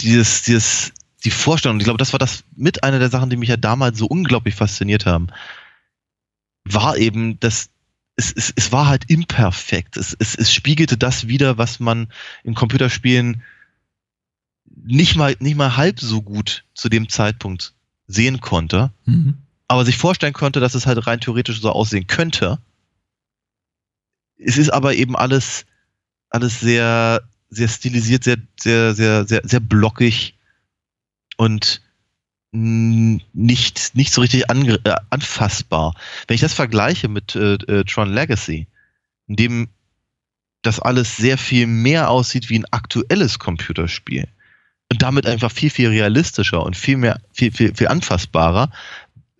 dieses, dieses, die Vorstellung, ich glaube, das war das mit einer der Sachen, die mich ja damals so unglaublich fasziniert haben, war eben, dass es, es, es war halt imperfekt. Es, es, es spiegelte das wieder, was man in Computerspielen nicht mal, nicht mal halb so gut zu dem Zeitpunkt sehen konnte, Mhm. Aber sich vorstellen konnte, dass es halt rein theoretisch so aussehen könnte. Es ist aber eben alles, alles sehr, sehr stilisiert, sehr, sehr, sehr, sehr, sehr blockig und nicht, nicht so richtig äh, anfassbar. Wenn ich das vergleiche mit äh, äh, Tron Legacy, in dem das alles sehr viel mehr aussieht wie ein aktuelles Computerspiel und damit einfach viel, viel realistischer und viel mehr, viel, viel, viel anfassbarer,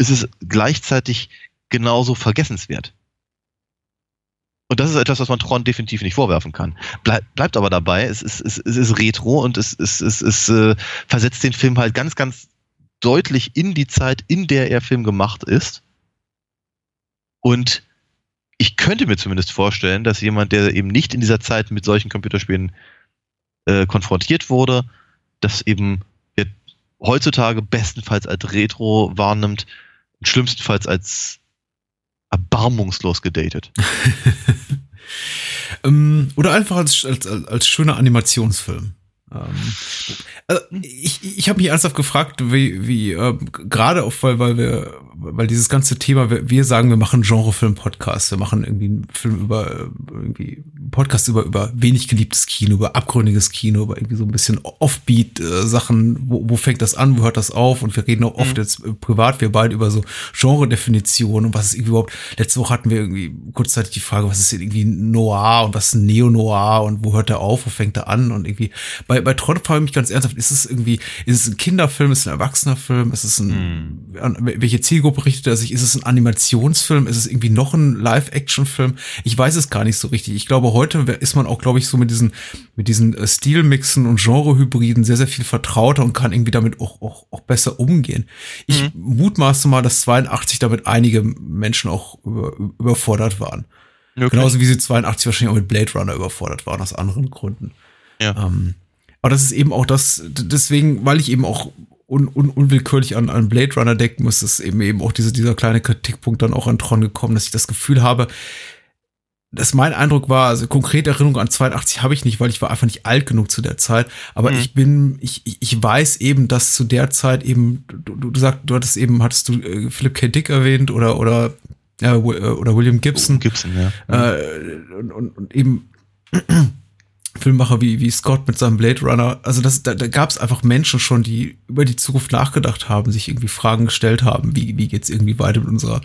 ist es gleichzeitig genauso vergessenswert. Und das ist etwas, was man Tron definitiv nicht vorwerfen kann. Bleib, bleibt aber dabei, es ist, es, es ist retro und es, es, es, es äh, versetzt den Film halt ganz, ganz deutlich in die Zeit, in der er Film gemacht ist. Und ich könnte mir zumindest vorstellen, dass jemand, der eben nicht in dieser Zeit mit solchen Computerspielen äh, konfrontiert wurde, das eben heutzutage bestenfalls als Retro wahrnimmt, schlimmstenfalls als erbarmungslos gedatet. [LAUGHS] ähm, oder einfach als, als, als schöner Animationsfilm. Ähm, also ich ich habe mich ernsthaft gefragt, wie, wie äh, gerade auch, weil, weil wir, weil dieses ganze Thema, wir, wir sagen, wir machen Genrefilm-Podcast, wir machen irgendwie einen Film über, äh, irgendwie einen Podcast über, über wenig geliebtes Kino, über abgründiges Kino, über irgendwie so ein bisschen Offbeat-Sachen, wo, wo fängt das an, wo hört das auf? Und wir reden auch oft Mhm. jetzt äh, privat, wir beide über so Genre-Definitionen und was ist irgendwie überhaupt, letzte Woche hatten wir irgendwie kurzzeitig die Frage, was ist denn irgendwie Noir und was ist ein Neo-Noir und wo hört der auf, wo fängt er an? Und irgendwie, bei, bei Tron frage ich mich ganz ernsthaft, ist es irgendwie, ist es ein Kinderfilm, ist es ein erwachsener Film, ist es ein, an welche Zielgruppe richtet er sich, ist es ein Animationsfilm, ist es irgendwie noch ein Live-Action-Film? Ich weiß es gar nicht so richtig. Ich glaube, heute ist man auch, glaube ich, so mit diesen, mit diesen äh, Stilmixen und Genrehybriden sehr, sehr viel vertrauter und kann irgendwie damit auch, auch, auch besser umgehen. Ich mutmaße mal, dass 82 damit einige Menschen auch über, überfordert waren. Genauso wie sie 82 wahrscheinlich auch mit Blade Runner überfordert waren, aus anderen Gründen. Ja. Ähm, aber das ist eben auch das, deswegen, weil ich eben auch un, un, unwillkürlich an, an Blade Runner denken muss, ist eben eben auch diese, dieser kleine Kritikpunkt dann auch an Tron gekommen, dass ich das Gefühl habe, dass mein Eindruck war, also konkrete Erinnerung an 82 habe ich nicht, weil ich war einfach nicht alt genug zu der Zeit. Aber Mhm. ich bin, ich, ich- weiß eben, dass zu der Zeit eben, du, du, sagst, du hattest eben, hattest du äh, Philip K. Dick erwähnt oder, oder, äh, oder William Gibson. Gibson, ja. Äh, und, und, und eben Filmmacher wie, wie Scott mit seinem Blade Runner. Also das, da, da gab es einfach Menschen schon, die über die Zukunft nachgedacht haben, sich irgendwie Fragen gestellt haben, wie, wie geht's irgendwie weiter mit unserer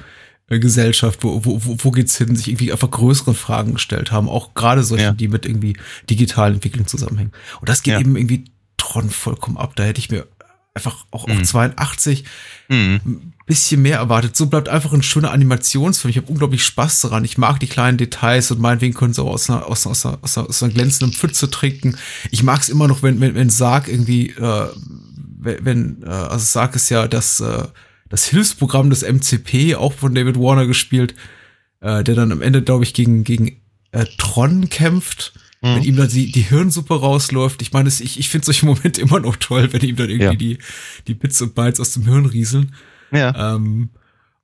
äh, Gesellschaft, wo, wo, wo, wo geht's hin, sich irgendwie einfach größere Fragen gestellt haben, auch gerade solche, Ja. die mit irgendwie digitalen Entwicklung zusammenhängen. Und das geht Ja. eben irgendwie Tron vollkommen ab. Da hätte ich mir einfach auch, auch Mhm. 82 Mhm. Bisschen mehr erwartet. So bleibt einfach ein schöner Animationsfilm. Ich habe unglaublich Spaß daran. Ich mag die kleinen Details und meinetwegen können sie auch aus einer, aus, aus, aus, aus einer glänzenden Pfütze trinken. Ich mag es immer noch, wenn, wenn, wenn Sarg irgendwie, äh, wenn, äh, also Sarg ist ja das, äh, das Hilfsprogramm des MCP, auch von David Warner gespielt, äh, der dann am Ende, glaube ich, gegen, gegen äh, Tron kämpft. Wenn ihm dann die, die Hirnsuppe rausläuft. Ich meine, ich, ich finde solche [LAUGHS] Momente immer noch toll, wenn ihm dann irgendwie Ja. die, die Bits und Bytes aus dem Hirn rieseln. Ja. Ähm,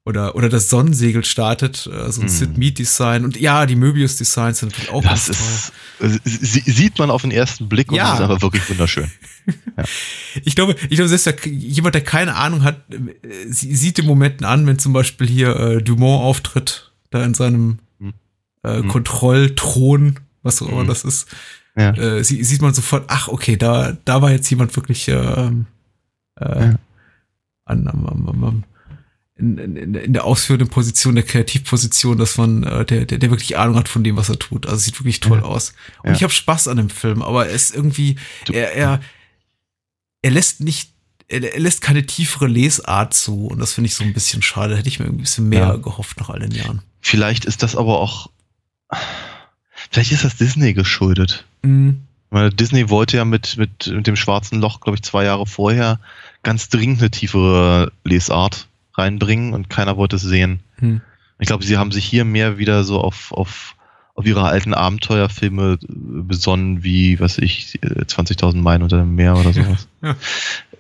oder, oder das Sonnensegel startet, äh, so ein Sid Mead Design. Und ja, die Möbius Designs sind natürlich auch Das ganz toll. ist, äh, sie- sieht man auf den ersten Blick und Ja. das ist aber wirklich wunderschön. [LAUGHS] Ich glaube, ich glaube, selbst der, jemand, der keine Ahnung hat, äh, sie- sieht den Momenten an, wenn zum Beispiel hier äh, Dumont auftritt, da in seinem Hm. äh, Hm. Kontrollthron, was auch immer Hm. das ist, Ja. äh, sie, sieht man sofort, ach, okay, da, da war jetzt jemand wirklich ähm, äh, Ja. An, am, am, am, in, in, in der ausführenden Position, der Kreativposition, dass man, äh, der, der, der wirklich Ahnung hat von dem, was er tut. Also sieht wirklich toll Ja. aus. Und Ja. ich habe Spaß an dem Film, aber er ist irgendwie, er, er, er lässt nicht, er, er lässt keine tiefere Lesart zu. Und das finde ich so ein bisschen schade. Hätte ich mir ein bisschen mehr Ja. gehofft nach all den Jahren. Vielleicht ist das aber auch, vielleicht ist das Disney geschuldet. Mhm. Weil Disney wollte ja mit, mit, mit dem schwarzen Loch, glaube ich, zwei Jahre vorher ganz dringend eine tiefere Lesart reinbringen und keiner wollte es sehen. Hm. Ich glaube, sie haben sich hier mehr wieder so auf, auf, auf ihre alten Abenteuerfilme äh, besonnen, wie, was ich, äh, 20.000 Meilen unter dem Meer oder sowas. [LAUGHS] Ja.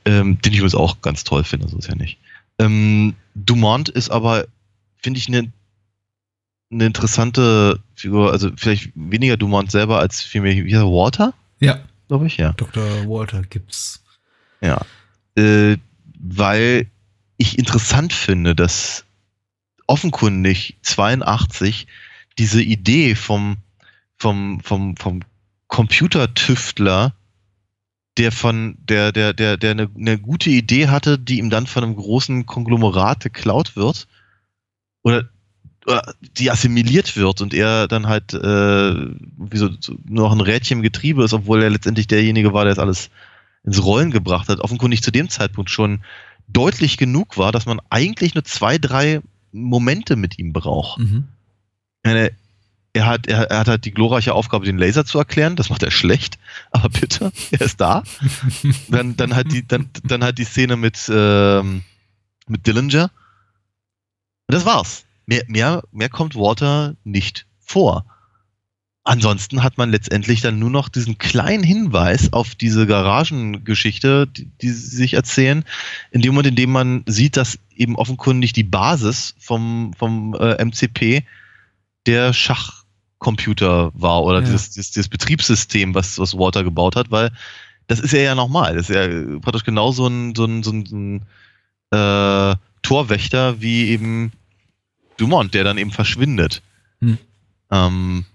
Ähm, den ich übrigens auch ganz toll finde, so ist ja nicht. Ähm, Dumont ist aber, finde ich, eine eine interessante Figur, also vielleicht weniger Dumont selber als vielmehr, wie heißt er, Walter, Ja, glaube ich, ja. Dr. Walter Gibbs. Ja. Äh, weil ich interessant finde, dass offenkundig 82 diese Idee vom, vom, vom, vom Computertüftler, der von, der, der, der, der eine, eine gute Idee hatte, die ihm dann von einem großen Konglomerat geklaut wird, oder, oder die assimiliert wird und er dann halt äh, wie so, nur noch ein Rädchen im Getriebe ist, obwohl er letztendlich derjenige war, der das alles ins Rollen gebracht hat, offenkundig zu dem Zeitpunkt schon deutlich genug war, dass man eigentlich nur zwei, drei Momente mit ihm braucht. Mhm. Ich meine, er hat, er, er hat halt die glorreiche Aufgabe, den Laser zu erklären. Das macht er schlecht, [LAUGHS] aber bitte, er ist da. [LAUGHS] dann, dann halt die, dann, dann halt die Szene mit, ähm, mit Dillinger. Und das war's. Mehr, mehr, mehr kommt Walter nicht vor. Ansonsten hat man letztendlich dann nur noch diesen kleinen Hinweis auf diese Garagengeschichte, die, die sie sich erzählen, in dem Moment, in dem man sieht, dass eben offenkundig die Basis vom, vom äh, MCP der Schachcomputer war oder Ja. dieses, dieses, dieses Betriebssystem, was, was Walter gebaut hat, weil das ist ja ja normal. Das ist ja praktisch genau so ein, so ein, so ein, so ein äh, Torwächter wie eben Dumont, der dann eben verschwindet. Hm. Ähm,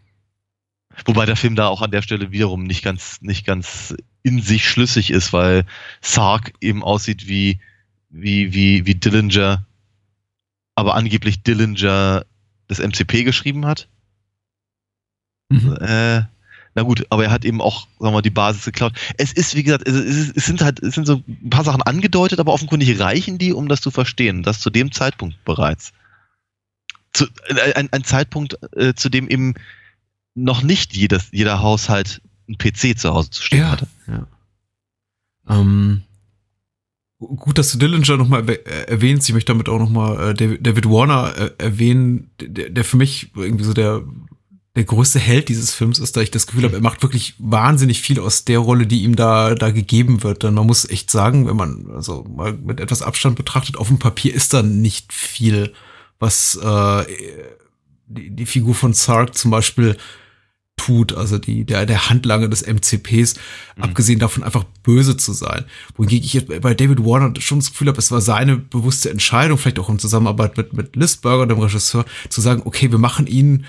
wobei der Film da auch an der Stelle wiederum nicht ganz, nicht ganz in sich schlüssig ist, weil Sark eben aussieht wie, wie, wie, wie Dillinger, aber angeblich Dillinger das MCP geschrieben hat. Mhm. Äh, na gut, aber er hat eben auch, sagen wir mal, die Basis geklaut. Es ist, wie gesagt, es, ist, es sind halt, es sind so ein paar Sachen angedeutet, aber offenkundig reichen die, um das zu verstehen. Das zu dem Zeitpunkt bereits. Zu, ein, ein Zeitpunkt, äh, zu dem eben noch nicht jedes, jeder Haushalt einen PC zu Hause zu stehen Ja. hatte. ja. Ähm, gu- gut, dass du Dillinger nochmal äh, erwähnst. Ich möchte damit auch nochmal äh, David, David Warner äh, erwähnen, der, der für mich irgendwie so der, der größte Held dieses Films ist, da ich das Gefühl habe, er macht wirklich wahnsinnig viel aus der Rolle, die ihm da, da gegeben wird. Denn man muss echt sagen, wenn man also mal mit etwas Abstand betrachtet, auf dem Papier ist da nicht viel, was äh, die, die Figur von Sark zum Beispiel tut, also die, der, der Handlanger des MCPs, abgesehen davon einfach böse zu sein. Wohingegen ich jetzt bei David Warner schon das Gefühl habe, es war seine bewusste Entscheidung, vielleicht auch in Zusammenarbeit mit, mit Liz Berger, dem Regisseur, zu sagen, okay, wir machen ihn,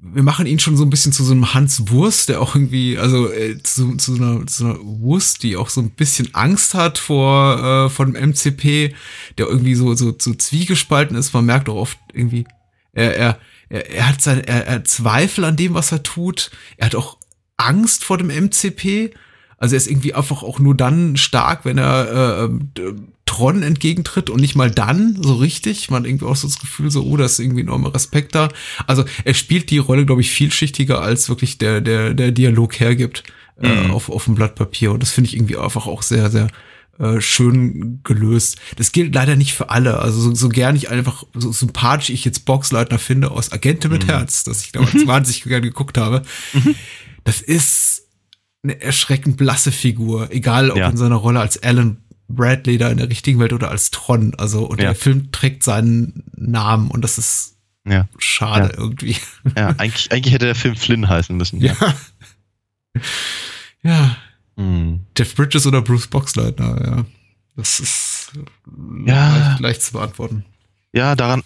wir machen ihn schon so ein bisschen zu so einem Hans Wurst, der auch irgendwie, also äh, zu, zu, einer, zu einer Wurst, die auch so ein bisschen Angst hat vor, äh, von dem MCP, der irgendwie so, so, so zwiegespalten ist. Man merkt auch oft irgendwie, er, er, er, er hat seine, er, er Zweifel an dem, was er tut. Er hat auch Angst vor dem MCP. Also er ist irgendwie einfach auch nur dann stark, wenn er äh, ähm, Tron entgegentritt und nicht mal dann so richtig. Man hat irgendwie auch so das Gefühl, so, oh, da ist irgendwie enormer Respekt da. Also er spielt die Rolle, glaube ich, vielschichtiger, als wirklich der, der, der Dialog hergibt äh, Mhm. auf, auf dem Blatt Papier. Und das finde ich irgendwie einfach auch sehr, sehr äh, schön gelöst. Das gilt leider nicht für alle. Also so, so gern ich einfach, so sympathisch ich jetzt Boxleitner finde aus Agente mit Herz, dass ich damals [LAUGHS] wahnsinnig gerne geguckt habe. Das ist eine erschreckend blasse Figur, egal ob Ja. in seiner Rolle als Alan Bradley da in der richtigen Welt oder als Tron. Also und Ja. der Film trägt seinen Namen und das ist Ja, schade Ja. irgendwie. ja eigentlich, eigentlich hätte der Film Flynn heißen müssen. Ja. Ja, Hm. Jeff Bridges oder Bruce Boxleitner, ja. Das ist äh, Ja. leicht, leicht zu beantworten. Ja, daran,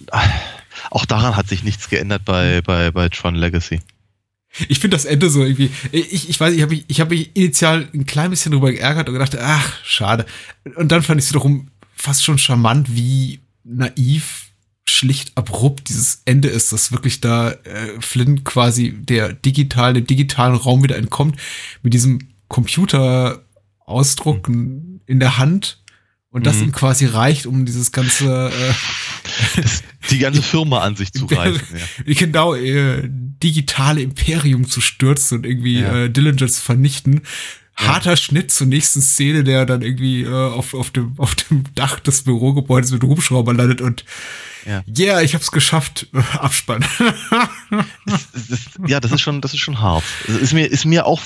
auch daran hat sich nichts geändert bei, bei, bei Tron Legacy. Ich finde das Ende so irgendwie. Ich, ich weiß, ich habe mich, ich hab mich initial ein klein bisschen drüber geärgert und gedacht, ach, schade. Und dann fand ich es wiederum fast schon charmant, wie naiv, schlicht, abrupt dieses Ende ist, dass wirklich da äh, Flynn quasi der digitalen, dem digitalen Raum wieder entkommt, mit diesem Computerausdruck in der Hand. Und das Mhm. ihm quasi reicht, um dieses ganze äh, Die ganze [LAUGHS] Firma an sich zu reißen. Ja. genau äh, digitale Imperium zu stürzen und irgendwie Ja. äh, Dillinger zu vernichten, harter Schnitt zur nächsten Szene, der dann irgendwie äh, auf, auf, dem, auf dem Dach des Bürogebäudes mit Hubschrauber landet und Ja. yeah, ich hab's geschafft. [LAUGHS] Abspann. Das, das, ja, das ist schon, das ist schon hart. Das ist mir, ist mir auch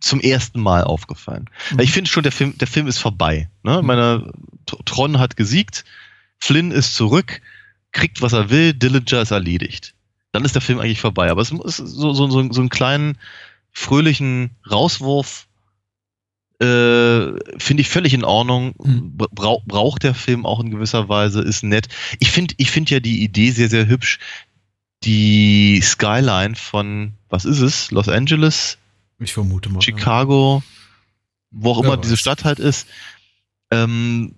zum ersten Mal aufgefallen. Weil ich finde schon, der Film, der Film ist vorbei. Ne? Meine T- Tron hat gesiegt, Flynn ist zurück, kriegt was er will, Dillinger ist erledigt. Dann ist der Film eigentlich vorbei. Aber es ist so, so, so, so einen kleinen, fröhlichen Rauswurf äh, finde ich völlig in Ordnung. Mhm. Brau braucht der Film auch in gewisser Weise, ist nett. Ich finde ich finde ja die Idee sehr, sehr hübsch. Die Skyline von, was ist es? Los Angeles, Ich vermute mal. Chicago, wo auch immer diese. Stadt halt ist, ähm,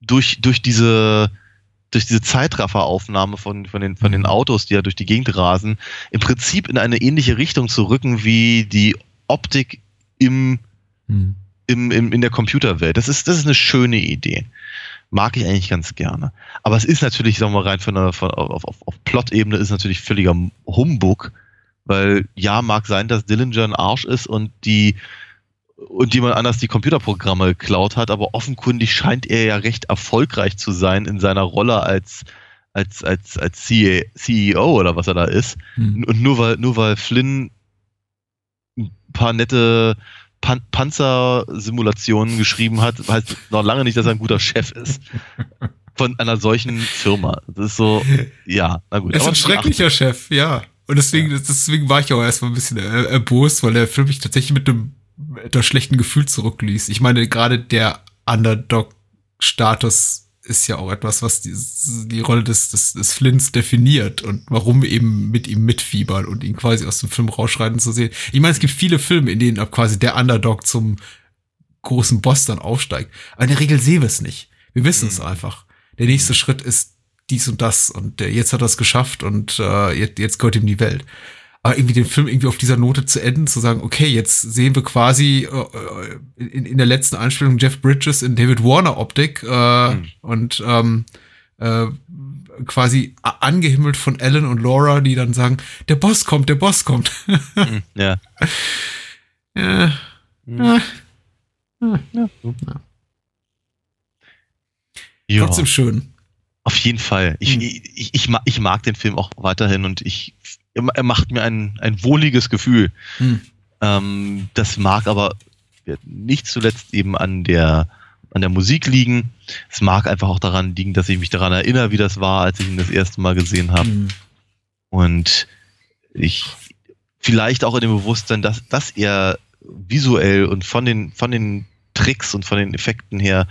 durch, durch diese durch diese Zeitrafferaufnahme von, von, den, von den Mhm. Autos, die ja durch die Gegend rasen, im Prinzip in eine ähnliche Richtung zu rücken wie die Optik im, Hm. im, im, in der Computerwelt. Das ist, das ist eine schöne Idee. Mag ich eigentlich ganz gerne. Aber es ist natürlich, sagen wir mal, rein von der, von, auf, auf, auf Plot-Ebene ist natürlich völliger Humbug, weil ja, mag sein, dass Dillinger ein Arsch ist und die und jemand anders die Computerprogramme geklaut hat, aber offenkundig scheint er ja recht erfolgreich zu sein in seiner Rolle als als als als CEO oder was er da ist. Hm. Und nur weil nur weil Flynn ein paar nette Pan Panzersimulationen geschrieben hat, heißt noch lange nicht, dass er ein guter Chef ist. [LAUGHS] Von einer solchen Firma. Das ist so, ja, na gut. Er ist ein schrecklicher Chef, ja. Und deswegen, deswegen war ich auch erstmal ein bisschen äh, erbost, weil der Film mich tatsächlich mit einem etwas schlechten Gefühl zurückließ. Ich meine, gerade der Underdog-Status ist ja auch etwas, was die, die Rolle des, des, des Flints definiert und warum wir eben mit ihm mitfiebern und ihn quasi aus dem Film rausschreiten zu sehen. Ich meine, es gibt viele Filme, in denen quasi der Underdog zum großen Boss dann aufsteigt. Aber in der Regel sehen wir es nicht. Wir wissen es einfach. Der nächste Schritt ist dies und das und äh, jetzt hat er es geschafft und äh, jetzt, jetzt gehört ihm die Welt. Aber irgendwie den Film irgendwie auf dieser Note zu enden, zu sagen, okay, jetzt sehen wir quasi äh, in, in der letzten Einstellung Jeff Bridges in David Warner Optik äh, Hm. und ähm, äh, quasi angehimmelt von Ellen und Laura, die dann sagen, der Boss kommt, der Boss kommt. Hm, [LAUGHS] Ja. ja. Hm. Ja. Ja. Trotzdem schön. Auf jeden Fall. Ich, Hm. ich, ich, mag, ich mag den Film auch weiterhin und ich, er macht mir ein, ein wohliges Gefühl. Hm. Ähm, das mag aber nicht zuletzt eben an der, an der Musik liegen. Es mag einfach auch daran liegen, dass ich mich daran erinnere, wie das war, als ich ihn das erste Mal gesehen habe. Hm. Und ich vielleicht auch in dem Bewusstsein, dass, dass er visuell und von den, von den Tricks und von den Effekten her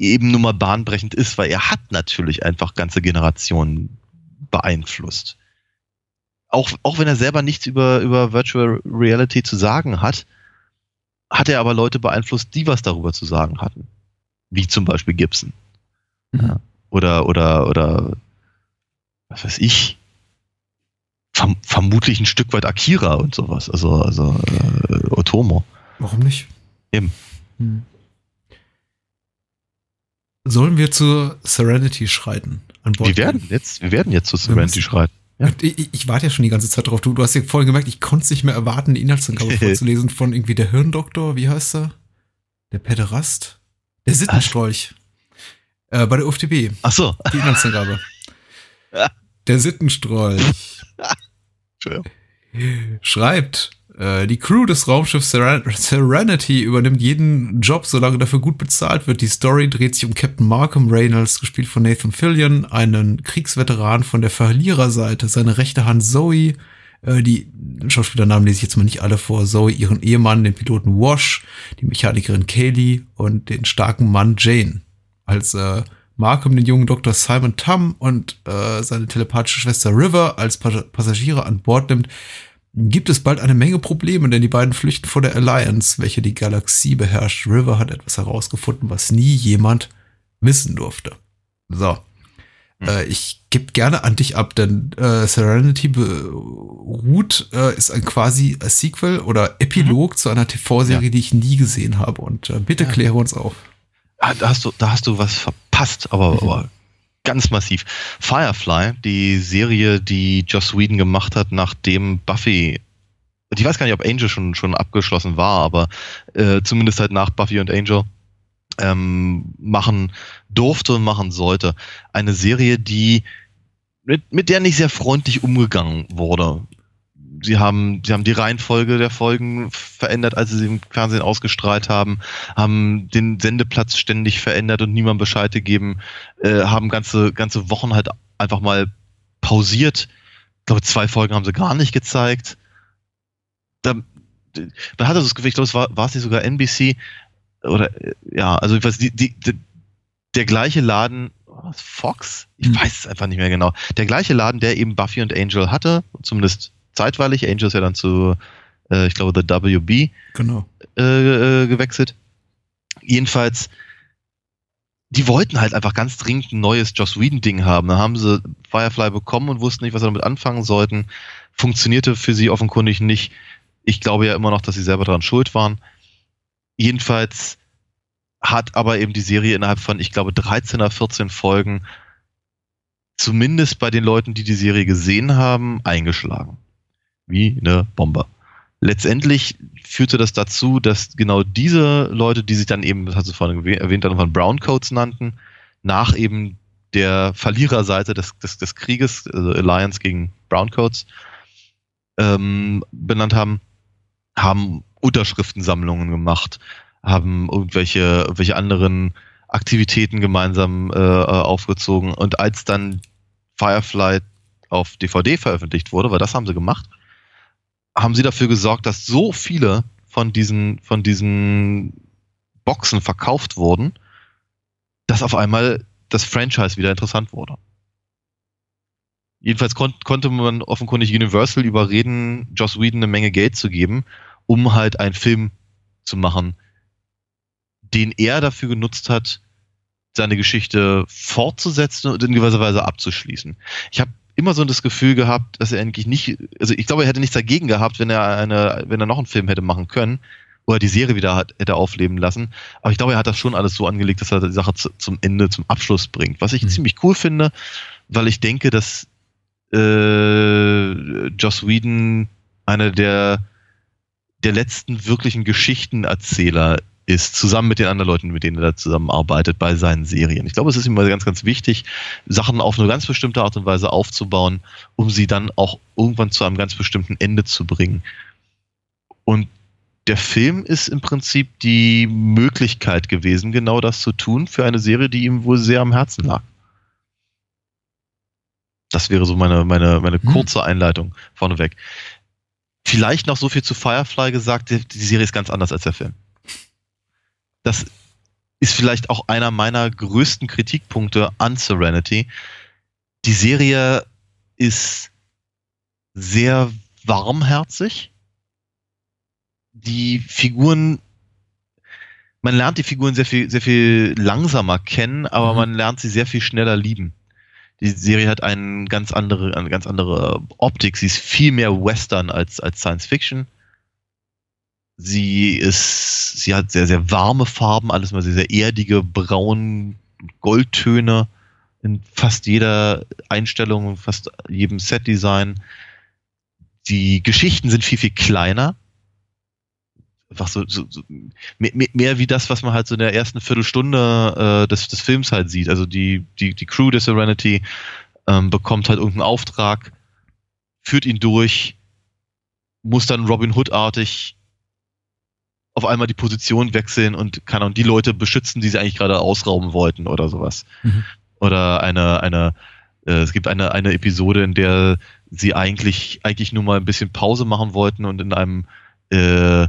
eben nur mal bahnbrechend ist, weil er hat natürlich einfach ganze Generationen beeinflusst. Auch, auch wenn er selber nichts über, über Virtual Reality zu sagen hat, hat er aber Leute beeinflusst, die was darüber zu sagen hatten. Wie zum Beispiel Gibson. Mhm. Oder, oder, oder, was weiß ich, verm vermutlich ein Stück weit Akira und sowas. Also, also äh, Otomo. Warum nicht? Eben. Hm. Sollen wir zur Serenity schreiten? An Bord Wir werden jetzt, wir werden jetzt zu Serenity müssen- schreiten. Ja. Ich, ich warte ja schon die ganze Zeit drauf. Du, du hast ja vorhin gemerkt, ich konnte es nicht mehr erwarten, die Inhaltsangabe [LAUGHS] vorzulesen von irgendwie der Hirndoktor, wie heißt er? Der Pederast? Der Sittenstrolch. Äh, bei der UFDB, Ach so. die Inhaltsangabe. [LAUGHS] Der Sittenstrolch schreibt, die Crew des Raumschiffs Seren Serenity übernimmt jeden Job, solange dafür gut bezahlt wird. Die Story dreht sich um Captain Markham Reynolds, gespielt von Nathan Fillion, einen Kriegsveteran von der Verliererseite. Seine rechte Hand Zoe, äh, die Schauspielernamen lese ich jetzt mal nicht alle vor. Zoe, ihren Ehemann, den Piloten Wash, die Mechanikerin Kaylee und den starken Mann Jane. Als äh, Markham den jungen Dr. Simon Tum und äh, seine telepathische Schwester River als Pas Passagiere an Bord nimmt, gibt es bald eine Menge Probleme, denn die beiden flüchten vor der Alliance, welche die Galaxie beherrscht. River hat etwas herausgefunden, was nie jemand wissen durfte. So. Äh, ich gebe gerne an dich ab, denn äh, Serenity beruht, äh, ist ein quasi ein Sequel oder Epilog zu einer TV-Serie, die ich nie gesehen habe. Und äh, bitte Ja. kläre uns auf. Ah, da hast du, da hast du was verpasst, aber, aber ganz massiv. Firefly, die Serie, die Joss Whedon gemacht hat, nachdem Buffy ich weiß gar nicht, ob Angel schon, schon abgeschlossen war, aber äh, zumindest halt nach Buffy und Angel ähm, machen durfte und machen sollte. Eine Serie, die mit, mit der nicht sehr freundlich umgegangen wurde. Sie haben, sie haben die Reihenfolge der Folgen verändert, als sie sie im Fernsehen ausgestrahlt haben, haben den Sendeplatz ständig verändert und niemand Bescheid gegeben, äh, haben ganze, ganze Wochen halt einfach mal pausiert. Ich glaube, zwei Folgen haben sie gar nicht gezeigt. Da, man hatte das Gefühl, ich glaube, es war, war es nicht sogar NBC, oder ja, also ich weiß, die, die, die, der gleiche Laden, Fox? Ich Hm. weiß es einfach nicht mehr genau. Der gleiche Laden, der eben Buffy und Angel hatte, zumindest zeitweilig. Angel ist ja dann zu, äh, ich glaube, The WB Genau. äh, äh, gewechselt. Jedenfalls, die wollten halt einfach ganz dringend ein neues Joss Whedon-Ding haben. Da haben sie Firefly bekommen und wussten nicht, was sie damit anfangen sollten. Funktionierte für sie offenkundig nicht. Ich glaube ja immer noch, dass sie selber daran schuld waren. Jedenfalls hat aber eben die Serie innerhalb von, ich glaube, 13 oder 14 Folgen zumindest bei den Leuten, die die Serie gesehen haben, eingeschlagen. Wie eine Bombe. Letztendlich führte das dazu, dass genau diese Leute, die sich dann eben, das hast du vorhin erwähnt, dann von Browncoats nannten, nach eben der Verliererseite des, des, des Krieges, also Alliance gegen Browncoats, ähm, benannt haben, haben Unterschriftensammlungen gemacht, haben irgendwelche, irgendwelche anderen Aktivitäten gemeinsam äh, äh, aufgezogen. Und als dann Firefly auf DVD veröffentlicht wurde, weil das haben sie gemacht, haben sie dafür gesorgt, dass so viele von diesen, von diesen Boxen verkauft wurden, dass auf einmal das Franchise wieder interessant wurde. Jedenfalls kon konnte man offenkundig Universal überreden, Joss Whedon eine Menge Geld zu geben, um halt einen Film zu machen, den er dafür genutzt hat, seine Geschichte fortzusetzen und in gewisser Weise abzuschließen. Ich habe immer so das Gefühl gehabt, dass er eigentlich nicht, also ich glaube, er hätte nichts dagegen gehabt, wenn er eine, wenn er noch einen Film hätte machen können oder die Serie wieder hat, hätte aufleben lassen. Aber ich glaube, er hat das schon alles so angelegt, dass er die Sache zu, zum Ende, zum Abschluss bringt. Was ich Mhm. ziemlich cool finde, weil ich denke, dass äh, Joss Whedon einer der der letzten wirklichen Geschichtenerzähler ist, zusammen mit den anderen Leuten, mit denen er da zusammenarbeitet bei seinen Serien. Ich glaube, es ist immer ganz, ganz wichtig, Sachen auf eine ganz bestimmte Art und Weise aufzubauen, um sie dann auch irgendwann zu einem ganz bestimmten Ende zu bringen. Und der Film ist im Prinzip die Möglichkeit gewesen, genau das zu tun für eine Serie, die ihm wohl sehr am Herzen lag. Das wäre so meine, meine, meine Hm. kurze Einleitung vorneweg. Vielleicht noch so viel zu Firefly gesagt, die Serie ist ganz anders als der Film. Das ist vielleicht auch einer meiner größten Kritikpunkte an Serenity. Die Serie ist sehr warmherzig. Die Figuren, man lernt die Figuren sehr viel, sehr viel langsamer kennen, aber Mhm. man lernt sie sehr viel schneller lieben. Die Serie hat einen ganz andere, eine ganz andere Optik. Sie ist viel mehr Western als, als Science Fiction. Sie ist, sie hat sehr, sehr warme Farben, alles mal sehr, sehr erdige, braun, Goldtöne in fast jeder Einstellung, fast jedem Setdesign. Die Geschichten sind viel, viel kleiner. Einfach so, so, so mehr, mehr- wie das, was man halt so in der ersten Viertelstunde äh, des, des Films halt sieht. Also die, die, die Crew der Serenity ähm, bekommt halt irgendeinen Auftrag, führt ihn durch, muss dann Robin Hood-artig auf einmal die Position wechseln und kann und die Leute beschützen, die sie eigentlich gerade ausrauben wollten oder sowas. Mhm. Oder eine, eine, äh, es gibt eine, eine Episode, in der sie eigentlich, eigentlich nur mal ein bisschen Pause machen wollten und in einem äh, äh,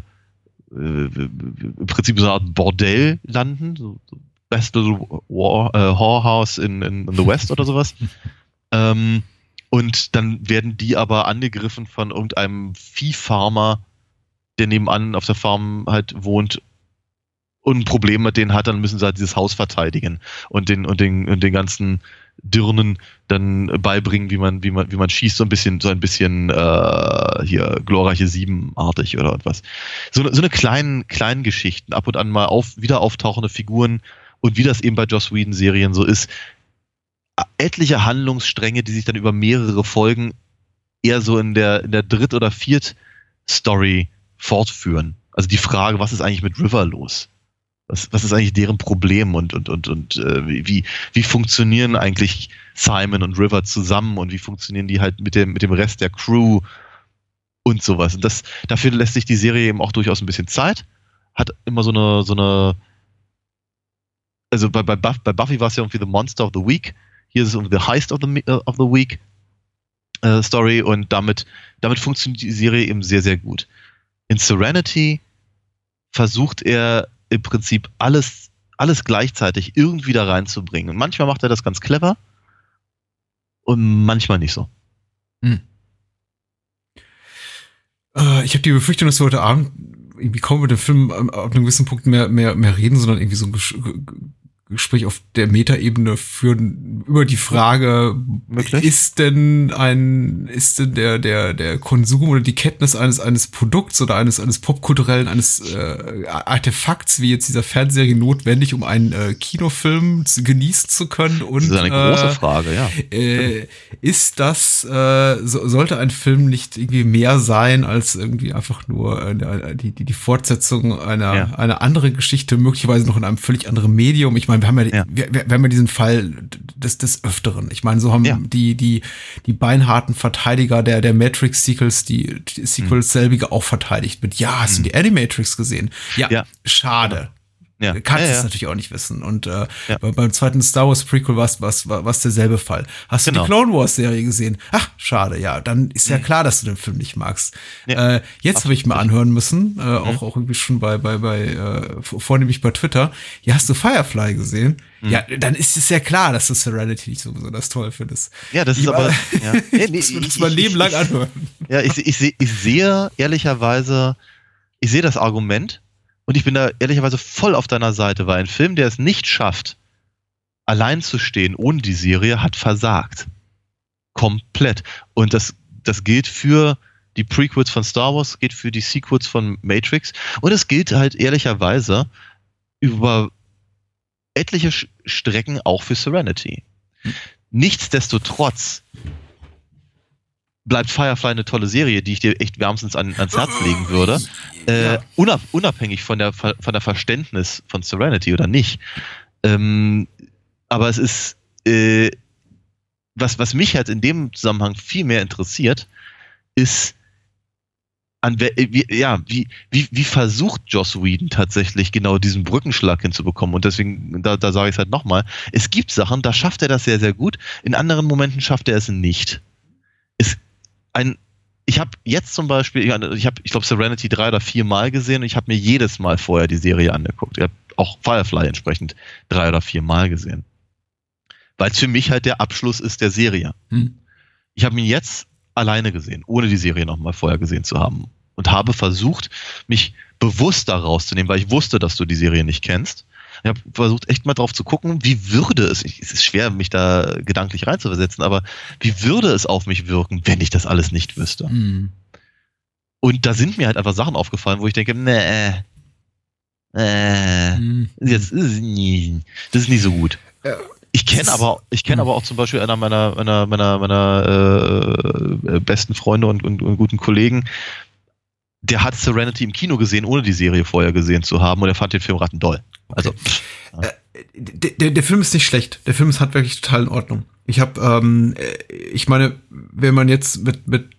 im Prinzip so eine Art Bordell landen, so, so Best Little War, äh, Whorehouse in, in, in the West oder sowas. [LAUGHS] ähm, und dann werden die aber angegriffen von irgendeinem Viehfarmer, der nebenan auf der Farm halt wohnt und ein Problem mit denen hat, dann müssen sie halt dieses Haus verteidigen und den, und den, und den ganzen Dirnen dann beibringen, wie man, wie man, wie man schießt, so ein bisschen, so ein bisschen äh, hier glorreiche Sieben-artig oder etwas. So, so eine kleinen, kleinen Geschichten, ab und an mal auf, wieder auftauchende Figuren und wie das eben bei Joss Whedon-Serien so ist, etliche Handlungsstränge, die sich dann über mehrere Folgen eher so in der, in der Dritt- oder Viert- Story fortführen. Also die Frage, was ist eigentlich mit River los? Was, was ist eigentlich deren Problem und, und, und, und äh, wie, wie funktionieren eigentlich Simon und River zusammen und wie funktionieren die halt mit dem, mit dem Rest der Crew und sowas. Und das, dafür lässt sich die Serie eben auch durchaus ein bisschen Zeit. Hat immer so eine, so eine, also bei, bei, Buff, bei Buffy war es ja irgendwie The Monster of the Week. Hier ist es irgendwie The Heist of the, uh, of the Week äh, Story und damit, damit funktioniert die Serie eben sehr, sehr gut. In Serenity versucht er im Prinzip alles, alles gleichzeitig irgendwie da reinzubringen. Und manchmal macht er das ganz clever und manchmal nicht so. Hm. Äh, ich habe die Befürchtung, dass wir heute Abend irgendwie kaum über den Film auf einem gewissen Punkt mehr, mehr, mehr reden, sondern irgendwie so ein Gespräch auf der Metaebene führen über die Frage, Wirklich? ist denn ein, ist denn der, der, der Konsum oder die Kenntnis eines, eines Produkts oder eines, eines popkulturellen, eines äh, Artefakts wie jetzt dieser Fernsehserie notwendig, um einen äh, Kinofilm zu, genießen zu können? Und, das ist eine große äh, Frage, ja. Äh, ist das, äh, so, sollte ein Film nicht irgendwie mehr sein als irgendwie einfach nur äh, die, die, die Fortsetzung einer, ja. einer anderen Geschichte, möglicherweise noch in einem völlig anderen Medium? Ich meine, wir haben ja, ja. Wir, wir, haben ja diesen Fall des, des Öfteren. Ich meine, so haben ja. die, die, die beinharten Verteidiger der, der Matrix-Sequels, die, die Sequels mhm. selbige auch verteidigt mit, ja, hast mhm. du die Animatrix gesehen? Ja, ja. schade. Ja. Du kannst ja, ja. es natürlich auch nicht wissen. Und äh, ja. beim zweiten Star Wars Prequel war es was, was derselbe Fall. Hast genau. du die genau. Clone Wars Serie gesehen? Ach, schade, ja. Dann ist ja klar, dass du den Film nicht magst. Äh, jetzt habe ich mir anhören müssen, äh, mhm. auch, auch irgendwie schon bei, bei, bei äh, vornehmlich bei Twitter. Ja, hast du Firefly gesehen? Mhm. Ja, dann ist es ja klar, dass du Serenity nicht so besonders toll findest. Ja, das ist aber. Ja. ja [LAUGHS] nee, das wird mein Leben lang anhören. Ja, ich, ich, ich, ich sehe ehrlicherweise, ich sehe das Argument und ich bin da ehrlicherweise voll auf deiner Seite, weil ein Film, der es nicht schafft, allein zu stehen ohne die Serie, hat versagt. Komplett. Und das, das gilt für die Prequels von Star Wars, gilt für die Sequels von Matrix und es gilt halt ehrlicherweise über etliche Strecken auch für Serenity. Nichtsdestotrotz bleibt Firefly eine tolle Serie, die ich dir echt wärmstens an, ans Herz legen würde. Äh, unab unabhängig von der, von der Verständnis von Serenity oder nicht. Ähm, aber es ist, äh, was, was mich halt in dem Zusammenhang viel mehr interessiert, ist, an wie, ja, wie, wie, wie versucht Joss Whedon tatsächlich genau diesen Brückenschlag hinzubekommen? Und deswegen, da, da sage ich es halt nochmal, es gibt Sachen, da schafft er das sehr, sehr gut, in anderen Momenten schafft er es nicht. Ein, ich habe jetzt zum Beispiel, ich habe, ich glaube, Serenity drei oder vier Mal gesehen und ich habe mir jedes Mal vorher die Serie angeguckt. Ich habe auch Firefly entsprechend drei oder vier Mal gesehen. Weil es für mich halt der Abschluss ist der Serie. Hm. Ich habe ihn jetzt alleine gesehen, ohne die Serie nochmal vorher gesehen zu haben. Und habe versucht, mich bewusst da rauszunehmen, weil ich wusste, dass du die Serie nicht kennst. Ich habe versucht, echt mal drauf zu gucken, wie würde es, es ist schwer, mich da gedanklich reinzuversetzen, aber wie würde es auf mich wirken, wenn ich das alles nicht wüsste? Mhm. Und da sind mir halt einfach Sachen aufgefallen, wo ich denke, nee, äh, mhm. jetzt ist nie, das ist nicht so gut. Ich kenne aber, ich kenne mhm. aber auch zum Beispiel einer meiner meiner meiner meiner äh, besten Freunde und, und, und, guten Kollegen, der hat Serenity im Kino gesehen, ohne die Serie vorher gesehen zu haben, und er fand den Film rattendoll. Also, ja. äh, der, der Film ist nicht schlecht. Der Film ist halt wirklich total in Ordnung. Ich habe, ähm, äh, ich meine, wenn man jetzt mit, mit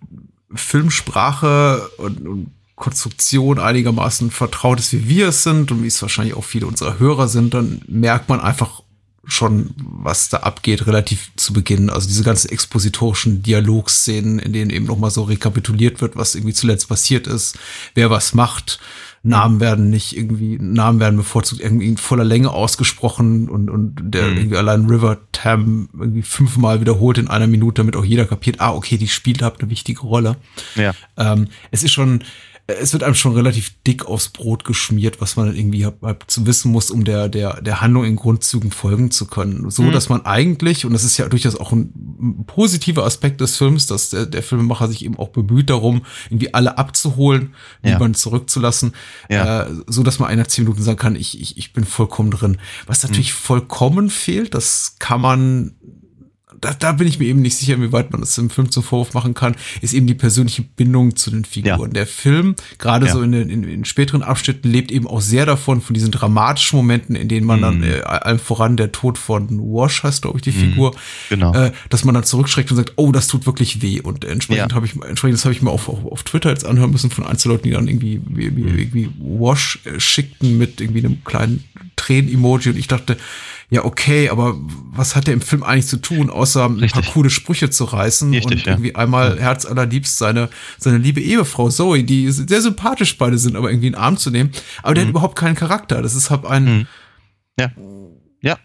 Filmsprache und, und Konstruktion einigermaßen vertraut ist, wie wir es sind und wie es wahrscheinlich auch viele unserer Hörer sind, dann merkt man einfach schon, was da abgeht, relativ zu Beginn. Also diese ganzen expositorischen Dialogszenen, in denen eben nochmal so rekapituliert wird, was irgendwie zuletzt passiert ist, wer was macht, Namen werden nicht irgendwie, Namen werden bevorzugt irgendwie in voller Länge ausgesprochen und, und der mhm. irgendwie allein River Tam irgendwie fünfmal wiederholt in einer Minute, damit auch jeder kapiert, ah, okay, die spielt halt eine wichtige Rolle. Ja. Ähm, es ist schon, es wird einem schon relativ dick aufs Brot geschmiert, was man irgendwie hab, hab zu wissen muss, um der, der, der Handlung in Grundzügen folgen zu können. So, mhm. dass man eigentlich, und das ist ja durchaus auch ein positiver Aspekt des Films, dass der, der Filmemacher sich eben auch bemüht darum, irgendwie alle abzuholen, ja. niemanden zurückzulassen, ja. äh, so dass man einer zehn Minuten sagen kann, ich, ich, ich bin vollkommen drin. Was natürlich mhm. vollkommen fehlt, das kann man da, da bin ich mir eben nicht sicher, inwieweit man das im Film zum Vorwurf machen kann, ist eben die persönliche Bindung zu den Figuren. Ja. Der Film, gerade Ja. so in den, in, in späteren Abschnitten, lebt eben auch sehr davon, von diesen dramatischen Momenten, in denen man dann, Mhm. äh, allem voran der Tod von Wash heißt, glaube ich, die Figur, genau. äh, dass man dann zurückschreckt und sagt, oh, das tut wirklich weh. Und entsprechend Ja. habe ich, entsprechend das habe ich mir auch auf, auf Twitter jetzt anhören müssen von Einzelleuten, die dann irgendwie, wie, wie, Mhm. irgendwie Wash äh, schickten mit irgendwie einem kleinen Tränen-Emoji und ich dachte, ja, okay, aber was hat der im Film eigentlich zu tun, außer ein Richtig. paar coole Sprüche zu reißen Richtig, und ja. irgendwie einmal herzallerliebst seine, seine liebe Ehefrau Zoe, die sehr sympathisch beide sind, aber irgendwie in den Arm zu nehmen. Aber der hat überhaupt keinen Charakter. Das ist halt ein, Mhm. Ja. Ja.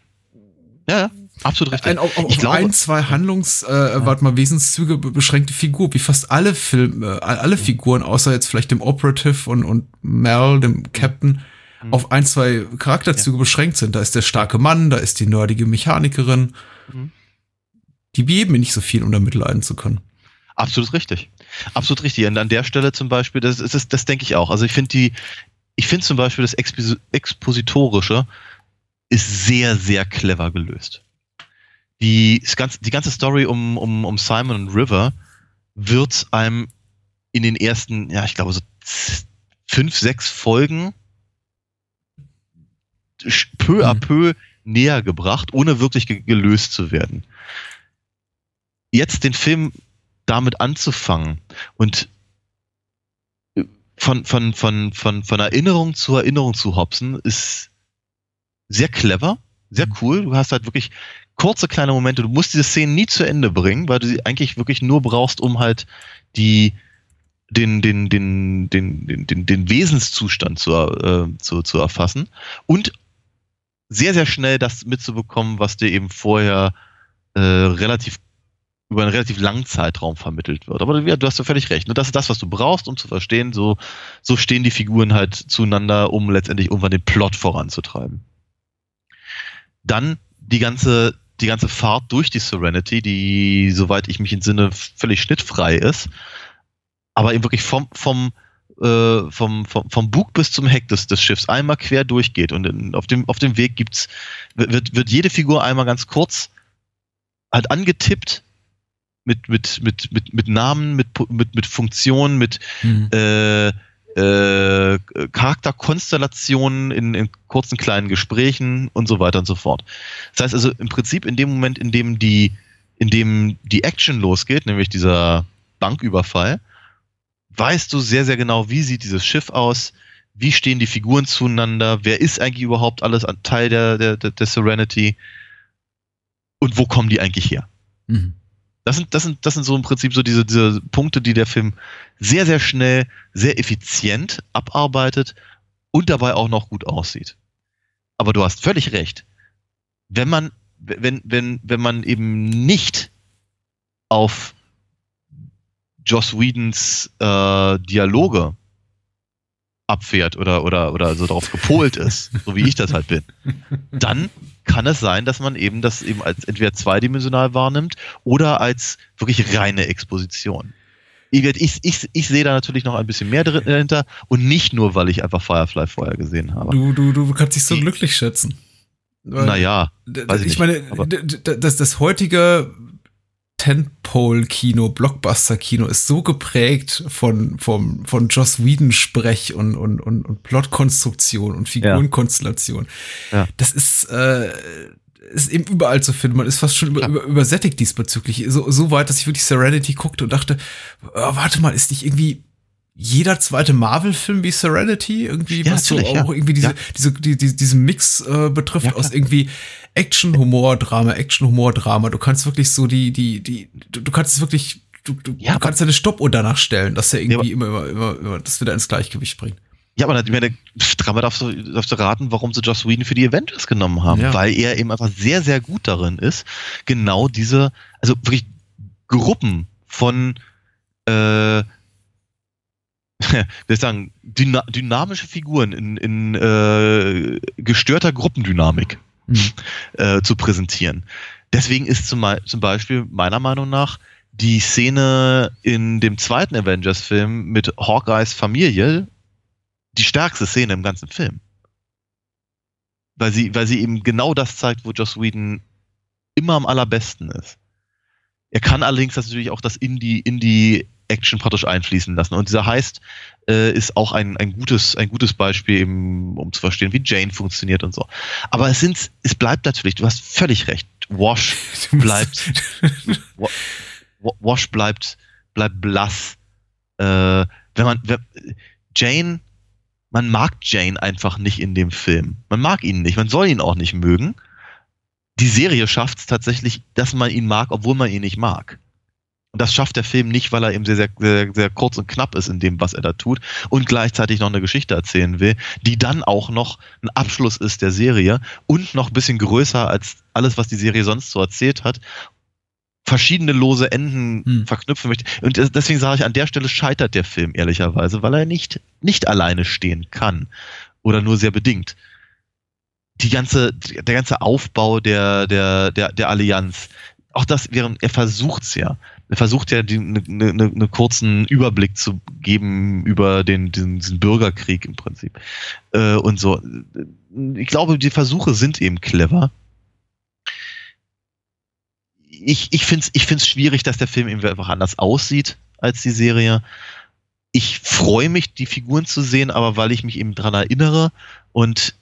Ja, ja. Absolut richtig. ein auf, auf ich glaube, ein, zwei Handlungs, äh, warte mal, Wesenszüge be- beschränkte Figur, wie fast alle Filme, äh, alle Figuren, außer jetzt vielleicht dem Operative und, und Mel, dem Captain, Mhm. auf ein, zwei Charakterzüge beschränkt sind. Da ist der starke Mann, da ist die nerdige Mechanikerin. Mhm. Die geben mir nicht so viel, um da mitleiden zu können. Absolut richtig. Absolut richtig. Und an der Stelle zum Beispiel, das, ist, das, das denke ich auch. Also ich finde die, ich finde zum Beispiel das Expos Expositorische ist sehr, sehr clever gelöst. Die, ganze, die ganze Story um, um, um Simon und River wird einem in den ersten, ja, ich glaube so fünf, sechs Folgen peu à Mhm. peu näher gebracht, ohne wirklich ge gelöst zu werden. Jetzt den Film damit anzufangen und von, von, von, von, von Erinnerung zu Erinnerung zu hopsen, ist sehr clever, sehr cool. Du hast halt wirklich kurze kleine Momente. Du musst diese Szenen nie zu Ende bringen, weil du sie eigentlich wirklich nur brauchst, um halt die, den, den, den, den, den, den, den Wesenszustand zu, äh, zu, zu erfassen und sehr, sehr schnell das mitzubekommen, was dir eben vorher äh, relativ über einen relativ langen Zeitraum vermittelt wird. Aber ja, du hast ja völlig recht. Ne? Das ist das, was du brauchst, um zu verstehen, so, so stehen die Figuren halt zueinander, um letztendlich irgendwann den Plot voranzutreiben. Dann die ganze, die ganze Fahrt durch die Serenity, die, soweit ich mich entsinne, völlig schnittfrei ist, aber eben wirklich vom, vom, äh, vom, vom, vom Bug bis zum Heck des, des Schiffs einmal quer durchgeht. Und in, auf, dem, auf dem Weg gibt's, wird, wird jede Figur einmal ganz kurz halt angetippt mit, mit, mit, mit, mit Namen, mit, mit, mit Funktionen, mit Mhm. äh, äh, Charakterkonstellationen in, in kurzen kleinen Gesprächen und so weiter und so fort. Das heißt also im Prinzip in dem Moment, in dem die, in dem die Action losgeht, nämlich dieser Banküberfall, weißt du sehr, sehr genau, wie sieht dieses Schiff aus, wie stehen die Figuren zueinander, wer ist eigentlich überhaupt alles an Teil der, der, der, der Serenity und wo kommen die eigentlich her? Mhm. Das sind, das sind, das sind so im Prinzip so diese, diese Punkte, die der Film sehr, sehr schnell, sehr effizient abarbeitet und dabei auch noch gut aussieht. Aber du hast völlig recht. Wenn man, wenn, wenn, wenn man eben nicht auf Joss Whedons äh, Dialoge abfährt oder, oder, oder so darauf gepolt ist, [LAUGHS] so wie ich das halt bin, dann kann es sein, dass man eben das eben als entweder zweidimensional wahrnimmt oder als wirklich reine Exposition. Ich, ich, ich, ich sehe da natürlich noch ein bisschen mehr dahinter und nicht nur, weil ich einfach Firefly vorher gesehen habe. Du, du, du kannst dich so Die- glücklich schätzen. Weil- naja, ich ich meine, das, das heutige Tentpole-Kino, Blockbuster-Kino ist so geprägt von, vom, von Joss Whedon-Sprech und, und, und, und Plotkonstruktion und Figurenkonstellation. Ja. Das ist, äh, ist eben überall zu finden. Man ist fast schon über, über, übersättigt diesbezüglich. So, so weit, dass ich wirklich Serenity guckte und dachte, oh, warte mal, ist nicht irgendwie jeder zweite Marvel-Film wie Serenity irgendwie, Ja, was so natürlich, ja. auch irgendwie diese, Ja. diese, die, die, diesen Mix äh, betrifft aus irgendwie Action, Humor, Drama, Action, Humor, Drama. Du kannst wirklich so die, die, die, du, du kannst es wirklich, du, du, Ja, du kannst deine Stoppuhr danach stellen, dass er irgendwie immer, immer, immer, immer das wieder ins Gleichgewicht bringt. Ja, aber ich meine, dreimal darfst du, darfst du raten, warum sie Joss Whedon für die Avengers genommen haben. Weil er eben einfach sehr, sehr gut darin ist, genau diese, also wirklich Gruppen von, äh, ich sagen, dyna dynamische Figuren in, in äh, gestörter Gruppendynamik Mhm. äh, zu präsentieren. Deswegen ist zum, zum Beispiel meiner Meinung nach die Szene in dem zweiten Avengers-Film mit Hawkeyes Familie die stärkste Szene im ganzen Film. Weil sie, weil sie eben genau das zeigt, wo Joss Whedon immer am allerbesten ist. Er kann allerdings natürlich auch das in die, in die Action praktisch einfließen lassen. Und dieser Heist äh, ist auch ein, ein, gutes, ein gutes Beispiel, eben, um zu verstehen, wie Jane funktioniert und so. Aber es, sind, es bleibt natürlich, du hast völlig recht, Wash [LAUGHS] bleibt, [LAUGHS] Wa- Wa- Wash bleibt, bleibt blass. Äh, wenn man, wenn, Jane, man mag Jane einfach nicht in dem Film. Man mag ihn nicht, man soll ihn auch nicht mögen. Die Serie schafft es tatsächlich, dass man ihn mag, obwohl man ihn nicht mag. Und das schafft der Film nicht, weil er eben sehr, sehr, sehr, sehr kurz und knapp ist in dem, was er da tut und gleichzeitig noch eine Geschichte erzählen will, die dann auch noch ein Abschluss ist der Serie und noch ein bisschen größer als alles, was die Serie sonst so erzählt hat. Verschiedene lose Enden Hm. verknüpfen möchte. Und des- deswegen sage ich, an der Stelle scheitert der Film ehrlicherweise, weil er nicht, nicht alleine stehen kann. Oder nur sehr bedingt. Die ganze, der ganze Aufbau der, der, der, der Allianz, auch das, während er versucht's ja. Er versucht ja, einen ne, ne, ne kurzen Überblick zu geben über den, den, diesen Bürgerkrieg im Prinzip. Äh, und so. Ich glaube, die Versuche sind eben clever. Ich, ich finde es ich find's schwierig, dass der Film irgendwie einfach anders aussieht als die Serie. Ich freue mich, die Figuren zu sehen, aber weil ich mich eben dran erinnere und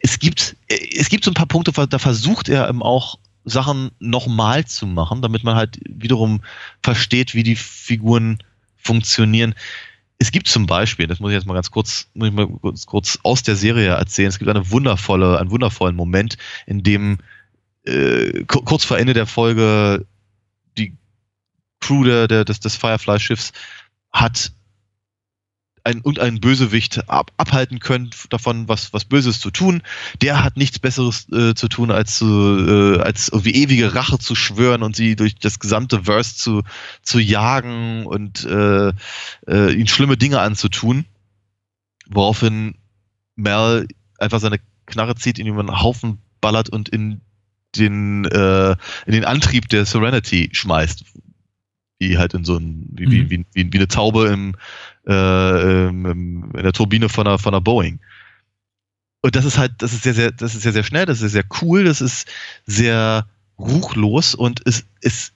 es gibt, es gibt so ein paar Punkte, da versucht er eben auch Sachen nochmal zu machen, damit man halt wiederum versteht, wie die Figuren funktionieren. Es gibt zum Beispiel, das muss ich jetzt mal ganz kurz, muss ich mal kurz, kurz aus der Serie erzählen, es gibt eine wundervolle, einen wundervollen Moment, in dem äh, ku- kurz vor Ende der Folge die Crew der, der, des, des Firefly-Schiffs hat ein, und einen Bösewicht ab, abhalten können davon, was, was Böses zu tun. Der hat nichts Besseres äh, zu tun, als, zu, äh, als irgendwie ewige Rache zu schwören und sie durch das gesamte Verse zu, zu jagen und äh, äh, ihn schlimme Dinge anzutun. Woraufhin Mel einfach seine Knarre zieht, über einen Haufen ballert und in den, äh, in den Antrieb der Serenity schmeißt. Wie halt in so ein, wie, Mhm. wie, wie, wie eine Taube im, äh, im, in der Turbine von einer, von einer Boeing. Und das ist halt, das ist sehr, sehr, das ist sehr, sehr schnell, das ist sehr cool, das ist sehr ruchlos und es, es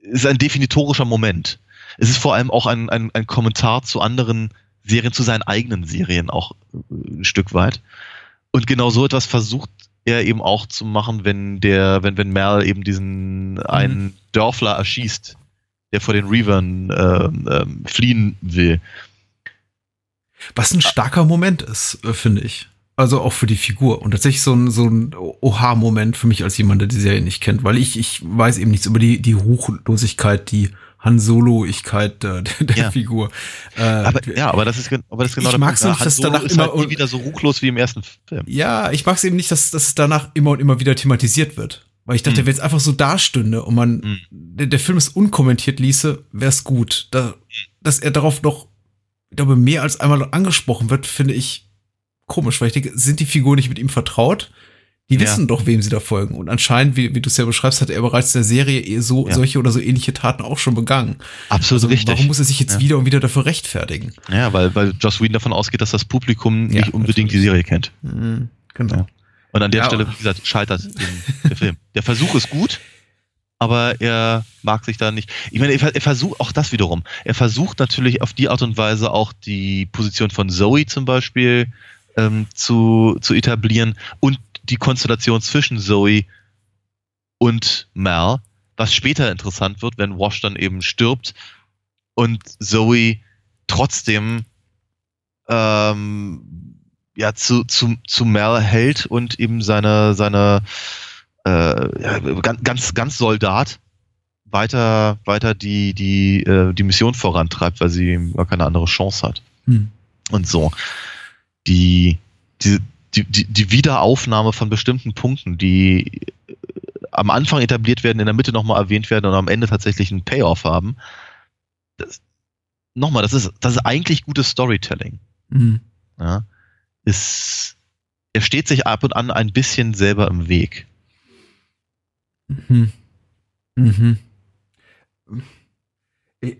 ist ein definitorischer Moment. Es ist vor allem auch ein, ein, ein Kommentar zu anderen Serien, zu seinen eigenen Serien auch äh, ein Stück weit. Und genau so etwas versucht er eben auch zu machen, wenn der, wenn, wenn Merle eben diesen einen Dörfler erschießt, der vor den Reavern ähm, ähm, fliehen will. Was ein starker Moment ist, äh, finde ich. Also auch für die Figur. Und tatsächlich so ein, so ein Oha-Moment für mich als jemand, der die Serie nicht kennt, weil ich, ich weiß eben nichts über die, die Ruchlosigkeit, die Han Solo-Igkeit der, der, der Ja. Figur. Äh, Aber, ja, aber das ist, aber das ist genau Ich der mag's Punkt. nicht, Han dass Solo danach ist immer- halt nie wieder so ruchlos wie im ersten Film. Ja, ich mag es eben nicht, dass, dass es danach immer und immer wieder thematisiert wird. Weil ich dachte, Mhm. wenn es einfach so dastünde und man Mhm. der, der Film es unkommentiert ließe, wäre es gut. Da, dass er darauf noch, ich glaube, mehr als einmal angesprochen wird, finde ich komisch, weil ich denke, sind die Figuren nicht mit ihm vertraut? Die Ja. wissen doch, wem sie da folgen. Und anscheinend, wie, wie du es ja beschreibst, hat er bereits in der Serie eh so, Ja. solche oder so ähnliche Taten auch schon begangen. Absolut Also richtig. warum muss er sich jetzt Ja. wieder und wieder dafür rechtfertigen? Ja, weil, weil Joss Whedon davon ausgeht, dass das Publikum nicht unbedingt die natürlich. Serie kennt. Mhm, genau. Und an der Ja, Stelle, wie gesagt, scheitert der Film. Der Versuch ist gut, aber er mag sich da nicht. Ich meine, er, er versucht auch das wiederum. Er versucht natürlich auf die Art und Weise auch die Position von Zoe zum Beispiel ähm, zu, zu etablieren und die Konstellation zwischen Zoe und Mal, was später interessant wird, wenn Wash dann eben stirbt und Zoe trotzdem ähm, ja, zu, zu, zu Mel hält und eben seine, seine äh, ja, ganz, ganz, ganz Soldat weiter, weiter die, die, äh, die Mission vorantreibt, weil sie gar keine andere Chance hat. Hm. Und so. Die, die, die, die, die Wiederaufnahme von bestimmten Punkten, die äh, am Anfang etabliert werden, in der Mitte nochmal erwähnt werden und am Ende tatsächlich einen Payoff haben. Das, nochmal, das ist, das ist eigentlich gutes Storytelling Mhm. ja, ist, er steht sich ab und an ein bisschen selber im Weg. Mhm. Mhm. Ich,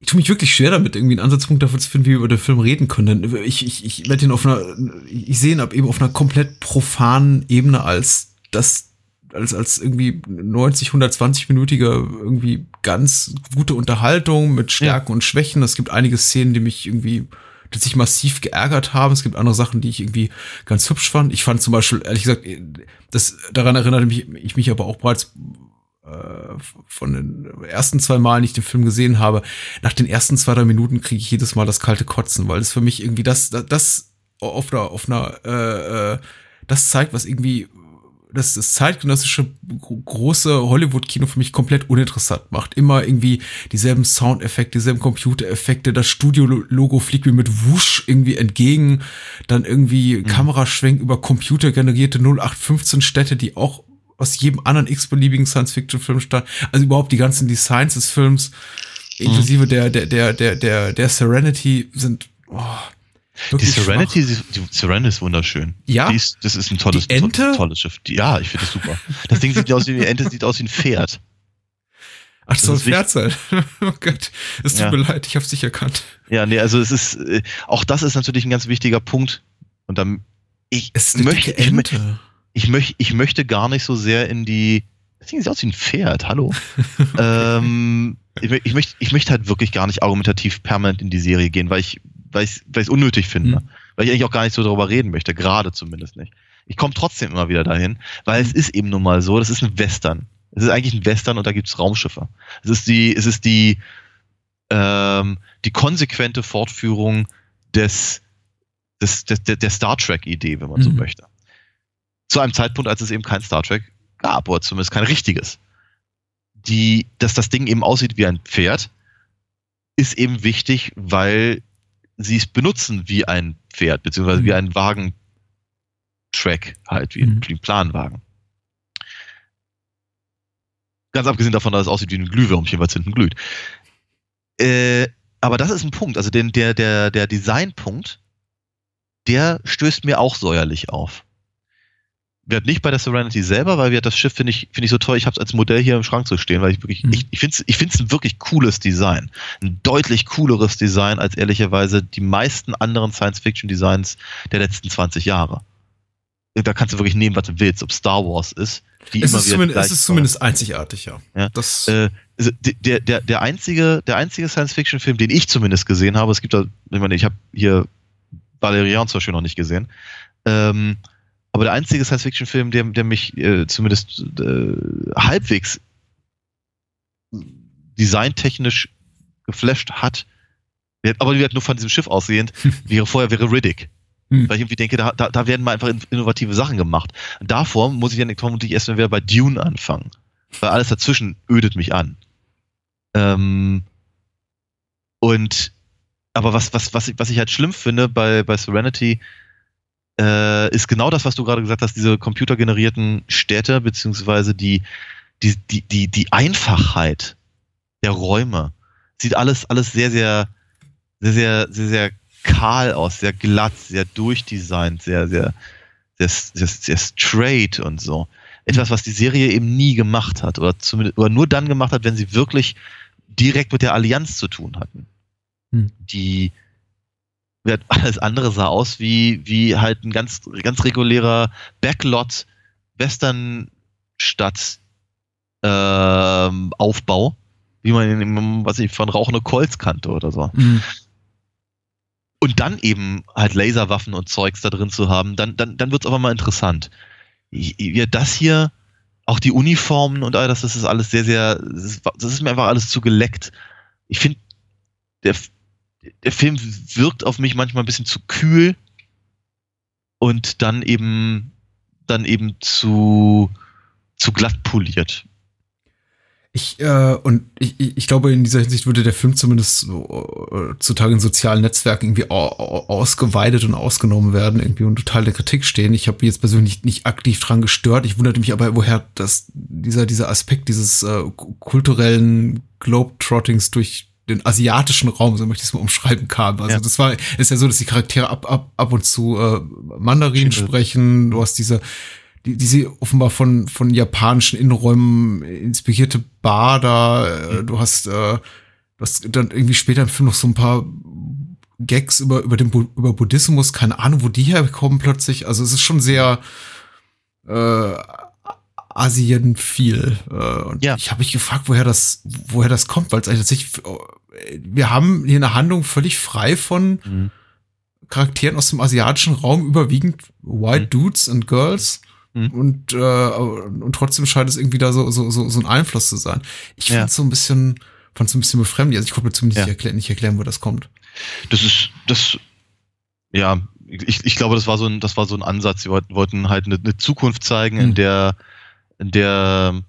ich tue mich wirklich schwer damit, irgendwie einen Ansatzpunkt dafür zu finden, wie wir über den Film reden können. Denn ich, ich, ich werde ihn auf einer, ich sehe ihn ab eben auf einer komplett profanen Ebene als das als, als irgendwie 90, 120-minütiger irgendwie ganz gute Unterhaltung mit Stärken ja. und Schwächen. Es gibt einige Szenen, die mich irgendwie die sich massiv geärgert haben. Es gibt andere Sachen, die ich irgendwie ganz hübsch fand. Ich fand zum Beispiel, ehrlich gesagt, das, daran erinnerte mich, ich mich aber auch bereits äh, von den ersten zwei Malen, die ich den Film gesehen habe, nach den ersten zwei, drei Minuten kriege ich jedes Mal das kalte Kotzen, weil es für mich irgendwie das, das, das auf einer, auf einer, äh, äh, das zeigt, was irgendwie das, das zeitgenössische große Hollywood-Kino für mich komplett uninteressant macht. Immer irgendwie dieselben Soundeffekte, dieselben Computereffekte, das Studio-Logo fliegt mir mit Wusch irgendwie entgegen, dann irgendwie mhm. Kameraschwenk über computergenerierte 0815 Städte, die auch aus jedem anderen x-beliebigen Science-Fiction-Film stammen. Also überhaupt die ganzen Designs des Films, inklusive mhm. der, der, der, der, der, der Serenity sind, oh, die Serenity, die, die Serenity ist wunderschön. Ja. Ist, das ist ein tolles, die Ente? tolles Schiff. Die, ja, ich finde das super. Das Ding sieht aus wie eine Ente, sieht aus wie ein Pferd. Ach, das soll ein Pferd sein. [LAUGHS] oh Gott, es tut ja. mir leid, ich habe es nicht erkannt. Ja, nee, also es ist, äh, auch das ist natürlich ein ganz wichtiger Punkt. Und dann, ich es möchte, ich, ich, möchte, ich möchte gar nicht so sehr in die, das Ding sieht aus wie ein Pferd, hallo. [LAUGHS] ähm, ich, ich, möchte, ich möchte halt wirklich gar nicht argumentativ permanent in die Serie gehen, weil ich weil ich es unnötig finde. Mhm. Weil ich eigentlich auch gar nicht so darüber reden möchte, gerade zumindest nicht. Ich komme trotzdem immer wieder dahin, weil mhm. es ist eben nun mal so, das ist ein Western. Es ist eigentlich ein Western und da gibt es Raumschiffe. Es ist die, es ist die, ähm, die konsequente Fortführung des, des, des der, der Star Trek-Idee, wenn man mhm. so möchte. Zu einem Zeitpunkt, als es eben kein Star Trek gab, oder zumindest kein richtiges. Die, dass das Ding eben aussieht wie ein Pferd, ist eben wichtig, weil sie es benutzen wie ein Pferd, beziehungsweise mhm. wie ein Wagentrack, halt, wie, mhm. ein Planwagen. Ganz abgesehen davon, dass es aussieht wie ein Glühwürmchen, was hinten glüht. Äh, aber das ist ein Punkt, also den, der, der, der Designpunkt, der stößt mir auch säuerlich auf wird nicht bei der Serenity selber, weil wir das Schiff finde ich finde ich so toll. Ich habe es als Modell hier im Schrank zu stehen, weil ich wirklich mhm. ich, ich finde es ich finde es ein wirklich cooles Design, ein deutlich cooleres Design als ehrlicherweise die meisten anderen Science-Fiction-Designs der letzten 20 Jahre. Da kannst du wirklich nehmen, was du willst, ob Star Wars ist. Die es, immer ist wieder es ist zumindest einzigartig, ja. ja das äh, also der, der, der einzige, der einzige Science-Fiction-Film, den ich zumindest gesehen habe, es gibt da, ich meine, ich habe hier Valerian zum Beispiel noch nicht gesehen, ähm, aber der einzige Science-Fiction-Film, der, der mich äh, zumindest äh, halbwegs designtechnisch geflasht hat, aber hat nur von diesem Schiff ausgehend, [LAUGHS] wäre vorher wäre Riddick. Hm. Weil ich irgendwie denke, da, da, da werden mal einfach innovative Sachen gemacht. Davor muss ich dann vermutlich erst wieder bei Dune anfangen. Weil alles dazwischen ödet mich an. Ähm, und aber was, was, was, ich, was ich halt schlimm finde bei, bei Serenity, äh, ist genau das, was du gerade gesagt hast, diese computergenerierten Städte, beziehungsweise die, die, die, die, die Einfachheit der Räume. Sieht alles, alles sehr, sehr, sehr, sehr, sehr, sehr kahl aus, sehr glatt, sehr durchdesignt, sehr, sehr, sehr, sehr, sehr straight und so. Etwas, was die Serie eben nie gemacht hat oder zumindest oder nur dann gemacht hat, wenn sie wirklich direkt mit der Allianz zu tun hatten. Hm. Die [LAUGHS] alles andere sah aus wie, wie halt ein ganz, ganz regulärer Backlot Westernstadt ähm, Aufbau, wie man ihn, was ich von Rauchende Colts kannte oder so. Mhm. Und dann eben halt Laserwaffen und Zeugs da drin zu haben, dann, dann, dann wird es aber mal interessant. Ja, das hier, auch die Uniformen und all das, das ist alles sehr, sehr, das ist, das ist mir einfach alles zu geleckt. Ich finde, der, der Film wirkt auf mich manchmal ein bisschen zu kühl und dann eben dann eben zu zu glatt poliert. Ich, äh, und ich, ich glaube, in dieser Hinsicht würde der Film zumindest so, äh, zutage in sozialen Netzwerken irgendwie ausgeweidet und ausgenommen werden, irgendwie und total der Kritik stehen. Ich habe jetzt persönlich nicht aktiv dran gestört. Ich wunderte mich aber, woher das, dieser, dieser Aspekt dieses äh, kulturellen Globetrottings durch den asiatischen Raum, so möchte ich es mal umschreiben, kam. Also ja. das war, ist ja so, dass die Charaktere ab, ab, ab und zu äh, Mandarin Schön. sprechen. Du hast diese, die, diese offenbar von, von japanischen Innenräumen inspirierte Bar da. Äh, du hast, äh, du hast dann irgendwie später im Film noch so ein paar Gags über, über den über Buddhismus, keine Ahnung, wo die herkommen plötzlich. Also es ist schon sehr äh, Asien viel. Äh, und Ja. ich habe mich gefragt, woher das, woher das kommt, weil es eigentlich tatsächlich, äh, wir haben hier eine Handlung völlig frei von Mhm. Charakteren aus dem asiatischen Raum, überwiegend White Mhm. Dudes and Girls. Mhm. Und, äh, und trotzdem scheint es irgendwie da so, so, so, so ein Einfluss zu sein. Ich Ja. fand so ein bisschen, fand so ein bisschen befremdlich. Also ich konnte mir zumindest Ja. nicht, erklären, nicht erklären, wo das kommt. Das ist, das, ja, ich, ich glaube, das war so ein, das war so ein Ansatz. Sie wollten, wollten halt eine, eine Zukunft zeigen, in Mhm. der, der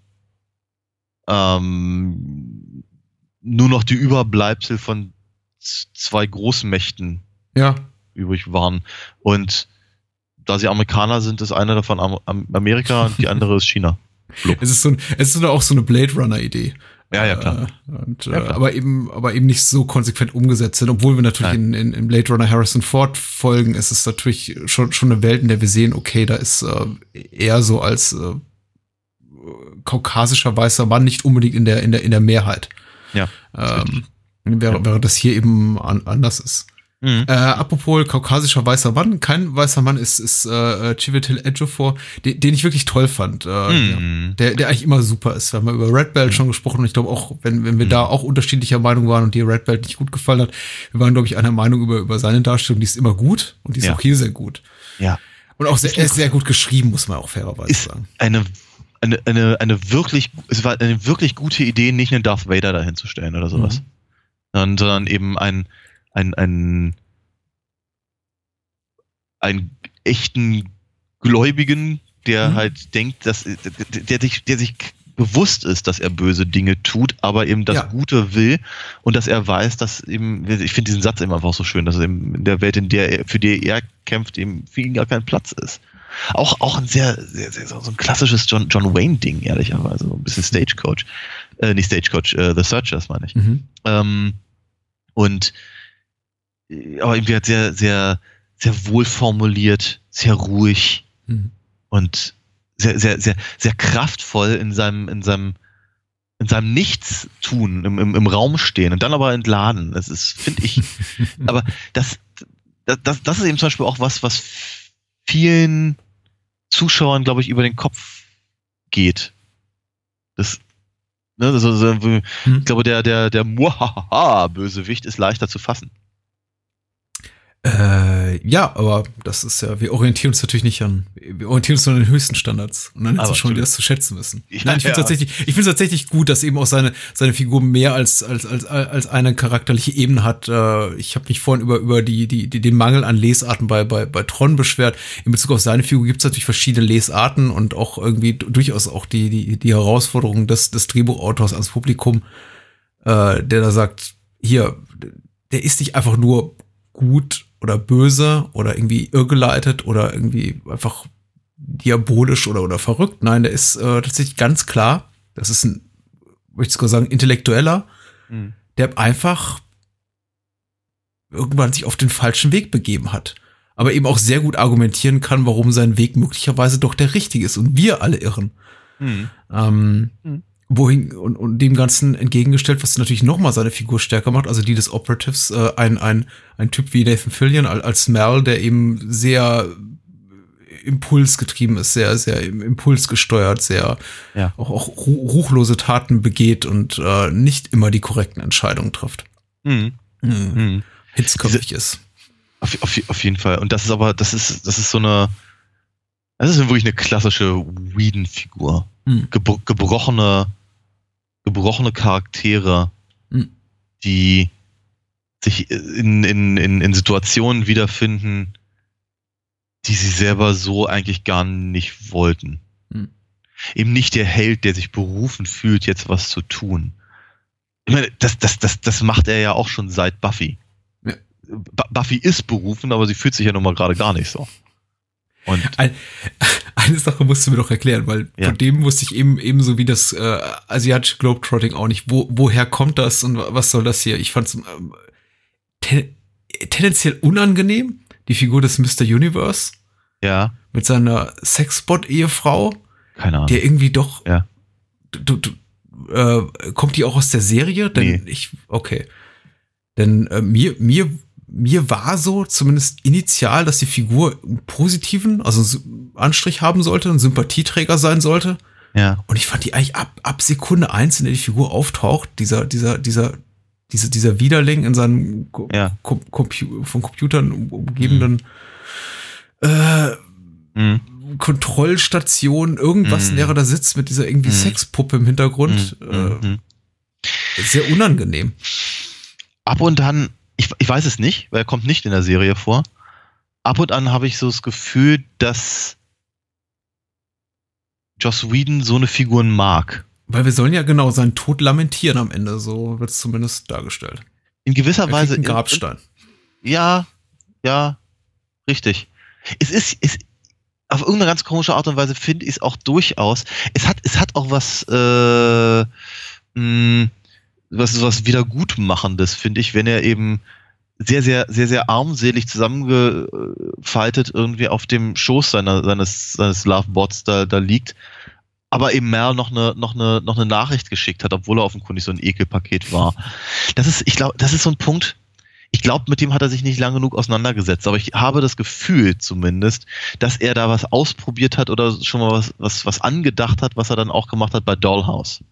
ähm, nur noch die Überbleibsel von zwei Großmächten Ja. übrig waren. Und da sie Amerikaner sind, ist einer davon Am Am Amerika und die andere ist China. [LAUGHS] Es ist so ein, es ist auch so eine Blade Runner Idee. Ja, ja, klar. Äh, und, Ja, äh, klar. aber eben, aber eben nicht so konsequent umgesetzt sind. Obwohl wir natürlich in, in, in Blade Runner Harrison Ford folgen, ist es natürlich schon, schon eine Welt, in der wir sehen, okay, da ist äh, eher so als äh, kaukasischer weißer Mann nicht unbedingt in der, in der, in der Mehrheit. Ja, Ähm, während, während das hier eben an, anders ist. Mhm. Äh, apropos kaukasischer weißer Mann, kein weißer Mann ist, ist äh, Chiwetel Ejiofor, den, den ich wirklich toll fand. Äh, ja Mhm. der, der eigentlich immer super ist. Wir haben ja über Red Belt schon gesprochen und ich glaube auch, wenn, wenn wir Mhm. da auch unterschiedlicher Meinung waren und dir Red Belt nicht gut gefallen hat, wir waren, glaube ich, einer Meinung über, über seine Darstellung, die ist immer gut und die ist Ja. auch hier sehr gut. Ja. Und auch sehr, sehr gut geschrieben, muss man auch fairerweise Ist sagen. eine, eine, eine, eine wirklich, es war eine wirklich gute Idee, nicht einen Darth Vader dahin zu stellen oder sowas. Mhm. Sondern, sondern eben ein, ein, ein, einen echten Gläubigen, der Mhm. halt denkt, dass, der, sich, der sich bewusst ist, dass er böse Dinge tut, aber eben das Ja. Gute will und dass er weiß, dass eben, ich finde diesen Satz immer einfach so schön, dass eben in der Welt, in der er, für die er kämpft, eben für ihn gar kein Platz ist. Auch, auch ein sehr, sehr, sehr so ein klassisches John, John Wayne-Ding, ehrlicherweise. So ein bisschen Stagecoach. Äh, nicht Stagecoach, äh, The Searchers, meine ich. Mhm. Ähm, und äh, aber irgendwie halt sehr, sehr, sehr wohl formuliert, sehr ruhig Mhm. und sehr, sehr, sehr, sehr kraftvoll in seinem, in seinem, in seinem Nichtstun, im, im, im Raum stehen und dann aber entladen. Das ist, finde ich, [LAUGHS] aber das, das, das ist eben zum Beispiel auch was, was vielen Zuschauern, glaube ich, über den Kopf geht. Das, ne, das, ich Hm. glaube, der, der, der Muahaha-Bösewicht ist leichter zu fassen. Äh, ja, aber das ist ja, wir orientieren uns natürlich nicht an, wir orientieren uns nur an den höchsten Standards. Und dann ist Aber es schon, das zu schätzen wissen. Ja, Nein, ich finde ja. tatsächlich, ich finde tatsächlich gut, dass eben auch seine, seine Figur mehr als, als, als, als eine charakterliche Ebene hat. Äh, ich habe mich vorhin über, über die, die, die, den Mangel an Lesarten bei, bei, bei Tron beschwert. In Bezug auf seine Figur gibt es natürlich verschiedene Lesarten und auch irgendwie du- durchaus auch die, die, die Herausforderung des, des Drehbuchautors ans Publikum, äh, der da sagt, hier, der ist nicht einfach nur gut oder böse oder irgendwie irrgeleitet oder irgendwie einfach diabolisch oder, oder verrückt. Nein, der ist äh, tatsächlich ganz klar, das ist ein, möchte ich sogar sagen, intellektueller, Mhm. der einfach irgendwann sich auf den falschen Weg begeben hat. Aber eben auch sehr gut argumentieren kann, warum sein Weg möglicherweise doch der richtige ist und wir alle irren. Mhm. Ähm, Mhm. Wohin und, und dem Ganzen entgegengestellt, was natürlich nochmal seine Figur stärker macht, also die des Operatives, äh, ein, ein, ein Typ wie Nathan Fillion als, Mel, der eben sehr impulsgetrieben ist, sehr, sehr im Impuls gesteuert, sehr Ja. auch, auch ru- ruchlose Taten begeht und äh, nicht immer die korrekten Entscheidungen trifft. Mhm. Hm. Mhm. Hitzköpfig ist. Auf, auf, auf jeden Fall. Und das ist aber, das ist, das ist so eine, das ist wirklich eine klassische Whedon-Figur. Hm. Gebro gebrochene, gebrochene Charaktere, Hm. die sich in, in, in, in Situationen wiederfinden, die sie selber so eigentlich gar nicht wollten. Hm. Eben nicht der Held, der sich berufen fühlt, jetzt was zu tun. Ich meine, das, das, das, das macht er ja auch schon seit Buffy. Ja. Bu- Buffy ist berufen, aber sie fühlt sich ja nun mal gerade gar nicht so. Und [LAUGHS] Ein, eine Sache musst du mir doch erklären, weil Ja. von dem wusste ich eben ebenso wie das äh, asiatische Globetrotting auch nicht. Wo, woher kommt das und was soll das hier? Ich fand es ähm, ten, tendenziell unangenehm, die Figur des Mr. Universe ja, mit seiner Sexbot-Ehefrau, keine Ahnung. der irgendwie doch. Ja. Du, du, äh, kommt die auch aus der Serie? Denn Nee. ich, okay. Denn äh, mir, mir, mir war so, zumindest initial, dass die Figur einen positiven, also einen Anstrich haben sollte, ein Sympathieträger sein sollte. Ja. Und ich fand die eigentlich ab, ab Sekunde eins, in der die Figur auftaucht, dieser, dieser, dieser, diese, dieser Widerling in seinem Ja. Kom Compu von Computern um- umgebenen äh, Mhm. Kontrollstation, irgendwas, in Mhm. der er da sitzt mit dieser irgendwie Mhm. Sexpuppe im Hintergrund. Mhm. Äh, Mhm. sehr unangenehm. Ab und an, ich, ich weiß es nicht, weil er kommt nicht in der Serie vor. Ab und an habe ich so das Gefühl, dass Joss Whedon so eine Figuren mag. Weil wir sollen ja genau seinen Tod lamentieren am Ende, so wird es zumindest dargestellt. In gewisser Er Weise. kriegt einen in- Grabstein. Ja, ja, richtig. Es ist, es, auf irgendeine ganz komische Art und Weise finde ich es auch durchaus. Es hat, es hat auch was, äh, mh, was, was Wiedergutmachendes, finde ich, wenn er eben sehr, sehr, sehr, sehr armselig zusammengefaltet irgendwie auf dem Schoß seiner, seines, seines Lovebots da, da liegt. Aber eben Merle noch eine, noch eine, noch eine Nachricht geschickt hat, obwohl er offenkundig so ein Ekelpaket war. Das ist, ich glaube, das ist so ein Punkt, ich glaube, mit dem hat er sich nicht lang genug auseinandergesetzt, aber ich habe das Gefühl zumindest, dass er da was ausprobiert hat oder schon mal was, was, was angedacht hat, was er dann auch gemacht hat bei Dollhouse.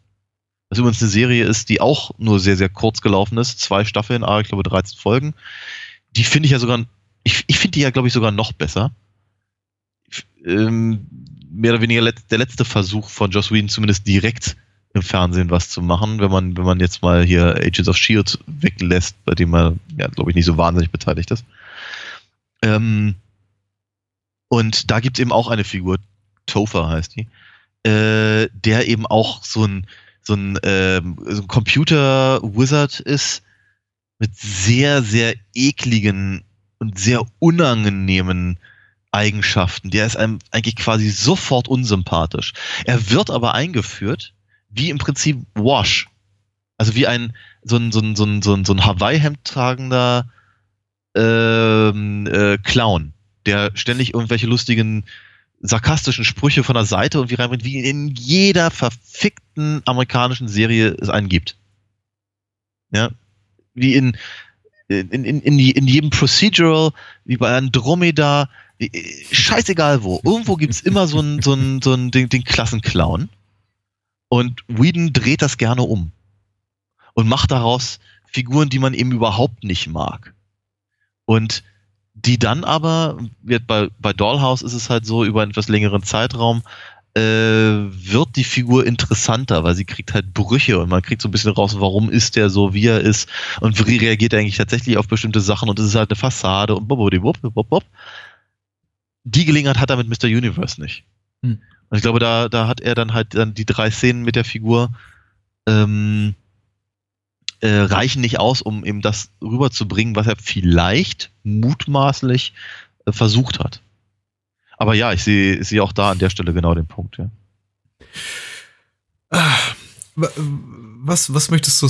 Was übrigens eine Serie ist, die auch nur sehr, sehr kurz gelaufen ist. Zwei Staffeln, ah, ich glaube 13 Folgen. Die finde ich ja sogar, ich, ich finde die ja, glaube ich, sogar noch besser. Ähm, mehr oder weniger der letzte Versuch von Joss Whedon, zumindest direkt im Fernsehen was zu machen, wenn man, wenn man jetzt mal hier Agents of Shield weglässt, bei dem er, ja, glaube ich, nicht so wahnsinnig beteiligt ist. Ähm, und da gibt es eben auch eine Figur, Topher heißt die, äh, der eben auch so ein, so ein, ähm, so ein Computer-Wizard ist, mit sehr, sehr ekligen und sehr unangenehmen Eigenschaften. Der ist einem eigentlich quasi sofort unsympathisch. Er wird aber eingeführt, wie im Prinzip Wash. Also wie ein, so ein, so ein, so ein, so ein, so ein Hawaii-Hemd tragender ähm, äh, Clown, der ständig irgendwelche lustigen, sarkastischen Sprüche von der Seite irgendwie reinbringt, wie in jeder verfickten amerikanischen Serie es einen gibt. Ja, wie in, in, in, in, in jedem Procedural, wie bei Andromeda, wie- scheißegal wo. Irgendwo gibt's immer so einen, so einen, so einen, den, den Klassenclown. Und Whedon dreht das gerne um. Und macht daraus Figuren, die man eben überhaupt nicht mag. Und die dann aber, wird bei, bei Dollhouse ist es halt so, über einen etwas längeren Zeitraum, äh, wird die Figur interessanter, weil sie kriegt halt Brüche und man kriegt so ein bisschen raus, warum ist der so, wie er ist und wie reagiert er eigentlich tatsächlich auf bestimmte Sachen und es ist halt eine Fassade und bop. Die Gelegenheit hat er mit Mr. Universe nicht. Hm. Und ich glaube, da, da hat er dann halt dann die drei Szenen mit der Figur ähm, äh, reichen nicht aus, um eben das rüberzubringen, was er vielleicht mutmaßlich äh, versucht hat. Aber ja, ich sehe sehe auch da an der Stelle genau den Punkt. Ja. Ah, wa- Was, was möchtest du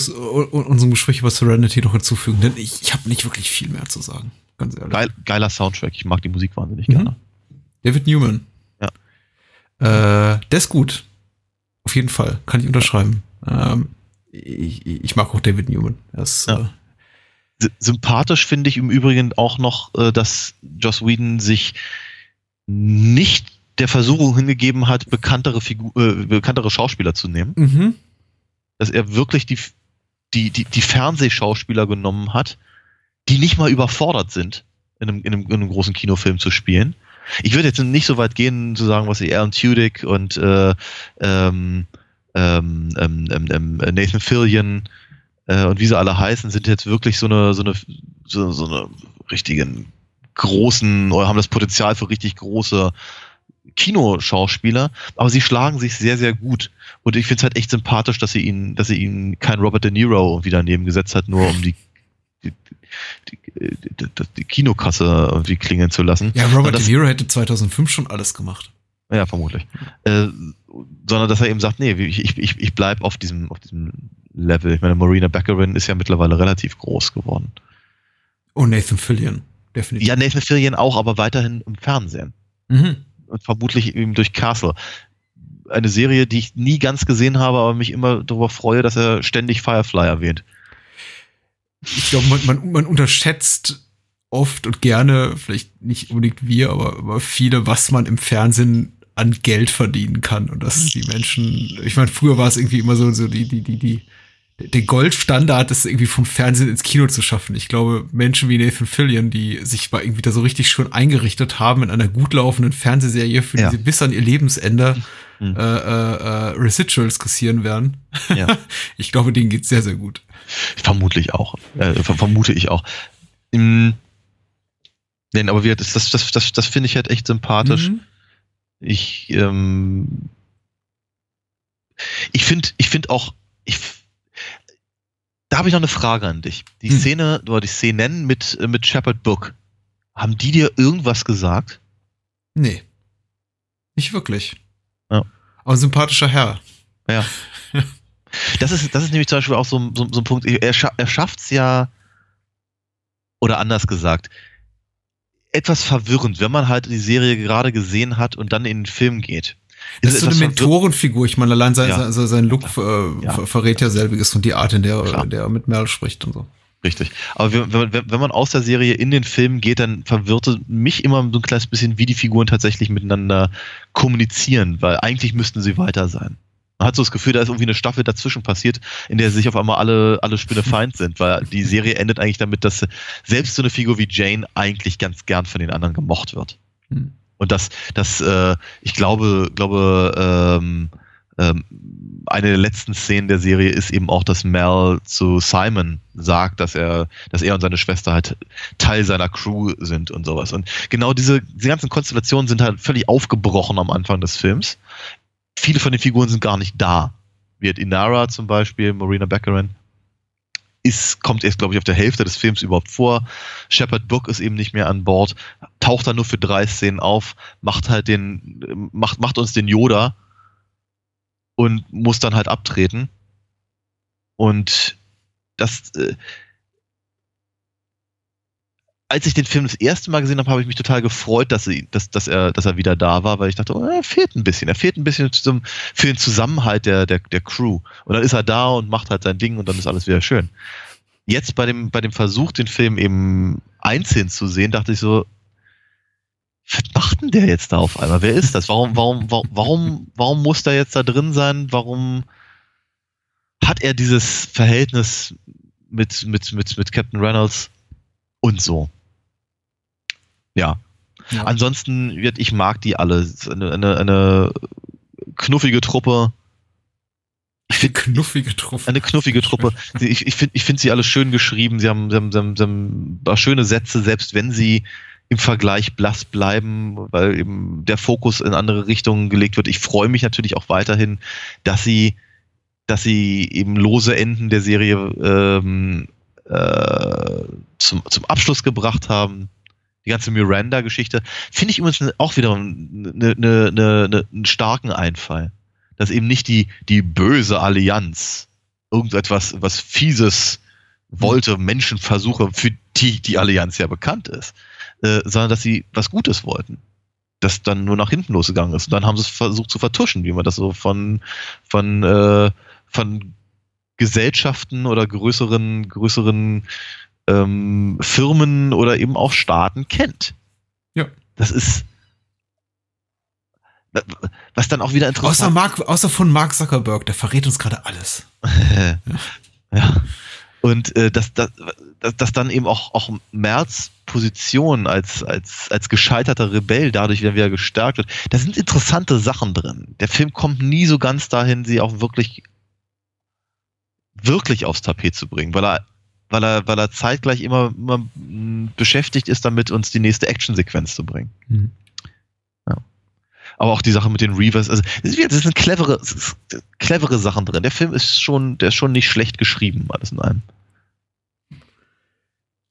unserem Gespräch über Serenity noch hinzufügen? Denn ich, ich habe nicht wirklich viel mehr zu sagen. Ganz ehrlich. Geil, geiler Soundtrack, ich mag die Musik wahnsinnig Mhm. gerne. David Newman. Ja. Äh, der ist gut. Auf jeden Fall. Kann ich unterschreiben. Ähm, ich, ich mag auch David Newman. Ist, Ja. äh, Sympathisch finde ich im Übrigen auch noch, äh, dass Joss Whedon sich nicht der Versuchung hingegeben hat, bekanntere, Figu äh, bekanntere Schauspieler zu nehmen. mhm. dass er wirklich die, die, die, die Fernsehschauspieler genommen hat, die nicht mal überfordert sind, in einem, in einem, in einem großen Kinofilm zu spielen. Ich würde jetzt nicht so weit gehen, zu sagen, was ich Alan Tudyk und äh, ähm, ähm, ähm, ähm, ähm, Nathan Fillion äh, und wie sie alle heißen, sind jetzt wirklich so eine, so eine, so, so eine richtigen großen oder haben das Potenzial für richtig große Kinoschauspieler, aber sie schlagen sich sehr, sehr gut. Und ich finde es halt echt sympathisch, dass sie ihn, dass sie ihn kein Robert De Niro wieder daneben gesetzt hat, nur um die, die, die, die, die, die Kinokasse irgendwie klingeln zu lassen. Ja, Robert das- De Niro hätte 2005 schon alles gemacht. Ja, vermutlich. Äh, sondern dass er eben sagt, nee, ich, ich, ich, ich bleib auf diesem, auf diesem Level. Ich meine, Marina Beckerin ist ja mittlerweile relativ groß geworden. Oh, Nathan Fillion. Definitiv. Ja, Nathan Fillion auch, aber weiterhin im Fernsehen. Mhm. und vermutlich eben durch Castle. Eine Serie, die ich nie ganz gesehen habe, aber mich immer darüber freue, dass er ständig Firefly erwähnt. Ich glaube, man, man, man unterschätzt oft und gerne, vielleicht nicht unbedingt wir, aber, aber viele, was man im Fernsehen an Geld verdienen kann und dass die Menschen, ich meine, früher war es irgendwie immer so, so die, die, die, die, der Goldstandard ist irgendwie vom Fernsehen ins Kino zu schaffen. Ich glaube, Menschen wie Nathan Fillion, die sich mal irgendwie da so richtig schon eingerichtet haben in einer gut laufenden Fernsehserie, für Ja. die sie bis an ihr Lebensende Mhm. äh, äh, äh, Residuals kassieren werden. Ja. [LAUGHS] ich glaube, denen geht's sehr, sehr gut. Vermutlich auch. Äh, ver- vermute ich auch. Mm, Nein, aber wir, das, das, das, das, das finde ich halt echt sympathisch. Mhm. Ich, ähm, ich finde, ich finde auch, ich, da habe ich noch eine Frage an dich. Die Hm. Szene, oder die Szenen mit, äh, mit Shepard Book, haben die dir irgendwas gesagt? Nee. Nicht wirklich. Ja. Aber ein sympathischer Herr. Ja. [LAUGHS] Das ist, das ist nämlich zum Beispiel auch so, ein- so, so ein Punkt. Er, scha er schafft es ja, oder anders gesagt, etwas verwirrend, wenn man halt die Serie gerade gesehen hat und dann in den Film geht. Das es ist so eine Mentorenfigur. Ich meine, allein sein, Ja. sein, sein Look äh, Ja. ver- verrät ja selbiges und die Art, in der, Klar. der er mit Mel spricht und so. Richtig. Aber wenn, wenn, wenn wenn man aus der Serie in den Film geht, dann verwirrte mich immer so ein kleines bisschen, wie die Figuren tatsächlich miteinander kommunizieren, weil eigentlich müssten sie weiter sein. Man hat so das Gefühl, da ist irgendwie eine Staffel dazwischen passiert, in der sich auf einmal alle, alle Spinne feind sind, weil die Serie endet eigentlich damit, dass selbst so eine Figur wie Jane eigentlich ganz gern von den anderen gemocht wird. Hm. Und das, das, äh, ich glaube, glaube, ähm, ähm, eine der letzten Szenen der Serie ist eben auch, dass Mel zu Simon sagt, dass er, dass er und seine Schwester halt Teil seiner Crew sind und sowas. Und genau diese, diese ganzen Konstellationen sind halt völlig aufgebrochen am Anfang des Films. Viele von den Figuren sind gar nicht da. Wird Inara zum Beispiel, Marina Baccarin, ist, kommt erst, glaube ich, auf der Hälfte des Films überhaupt vor. Shepard Book ist eben nicht mehr an Bord, taucht dann nur für drei Szenen auf, macht halt den, macht, macht uns den Yoda und muss dann halt abtreten. Und das, äh, als ich den Film das erste Mal gesehen habe, habe ich mich total gefreut, dass, sie, dass, dass, er, dass er wieder da war, weil ich dachte, oh, er fehlt ein bisschen. Er fehlt ein bisschen zum, für den Zusammenhalt der, der, der Crew. Und dann ist er da und macht halt sein Ding und dann ist alles wieder schön. Jetzt bei dem, bei dem Versuch, den Film eben einzeln zu sehen, dachte ich so, was macht denn der jetzt da auf einmal? Wer ist das? Warum, warum, warum, warum, warum muss der jetzt da drin sein? Warum hat er dieses Verhältnis mit, mit, mit, mit Captain Reynolds und so? Ja. Ja. Ansonsten, wird- ich mag die alle. Eine, eine, eine knuffige Truppe. Ich Eine finde knuffige Truppe. eine knuffige Truppe. Ich, ich finde ich find sie alle schön geschrieben. Sie haben, sie, haben, sie, haben, sie haben ein paar schöne Sätze, selbst wenn sie im Vergleich blass bleiben, weil eben der Fokus in andere Richtungen gelegt wird. Ich freue mich natürlich auch weiterhin, dass sie, dass sie eben lose Enden der Serie ähm, äh, zum, zum Abschluss gebracht haben. Die ganze Miranda-Geschichte finde ich übrigens auch wieder eine, eine, eine, einen starken Einfall dass eben nicht die, die böse Allianz irgendetwas was Fieses wollte, Menschenversuche, für die die Allianz ja bekannt ist, äh, sondern dass sie was Gutes wollten. Das dann nur nach hinten losgegangen ist. Und dann haben sie es versucht zu vertuschen, wie man das so von, von, äh, von Gesellschaften oder größeren, größeren ähm, Firmen oder eben auch Staaten kennt. Ja. Das ist was dann auch wieder interessant Außer, Mark, außer von Mark Zuckerberg, der verrät uns gerade alles. [LAUGHS] ja. Und äh, dass, dass, dass, dass dann eben auch, auch Merz Position als, als, als gescheiterter Rebell dadurch wieder, wieder gestärkt wird. Da sind interessante Sachen drin. Der Film kommt nie so ganz dahin, sie auch wirklich, wirklich aufs Tapet zu bringen, weil er, weil er, weil er zeitgleich immer, immer mh, beschäftigt ist, damit uns die nächste Actionsequenz zu bringen. Mhm. Aber auch die Sache mit den Reavers, also das, ist, das sind clevere, das ist clevere Sachen drin. Der Film ist schon, der ist schon nicht schlecht geschrieben, alles in allem.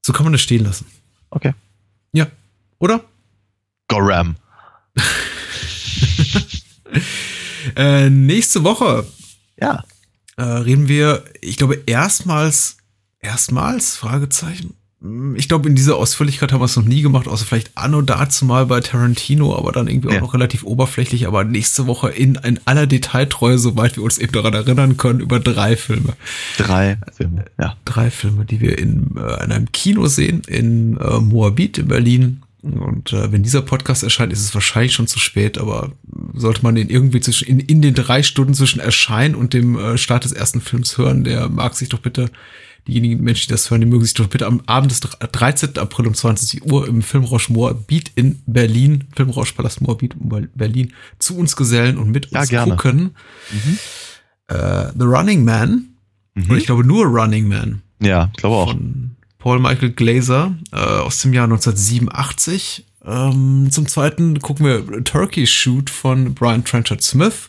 So kann man das stehen lassen. Okay. Ja. Oder? Goram. [LAUGHS] Äh, nächste Woche Ja. äh, reden wir, ich glaube, erstmals, erstmals, Fragezeichen. Hm, Ich glaube, in dieser Ausführlichkeit haben wir es noch nie gemacht, außer vielleicht anno dazu mal bei Tarantino, aber dann irgendwie Ja. auch noch relativ oberflächlich, aber nächste Woche in, in aller Detailtreue, soweit wir uns eben daran erinnern können, über drei Filme. Drei Filme. Ja. Drei Filme, die wir in, äh, in einem Kino sehen, in äh, Moabit in Berlin, Und äh, wenn dieser Podcast erscheint, ist es wahrscheinlich schon zu spät, aber sollte man den irgendwie zwischen, in, in den drei Stunden zwischen Erscheinen und dem äh, Start des ersten Films hören, der mag sich doch bitte, diejenigen Menschen, die das hören, die mögen sich doch bitte am Abend des 13. April um 20 Uhr im Filmrausch Moorbeat in Berlin, Filmrausch Palast Moorbeat in Berlin, zu uns gesellen und mit Ja, uns gerne. gucken. Äh, The Running Man, oder ich glaube nur Running Man Ja, ich glaube auch. von Paul Michael Glaser äh, aus dem Jahr 1987. Ähm, zum zweiten gucken wir Turkey Shoot von Brian Trenchard Smith.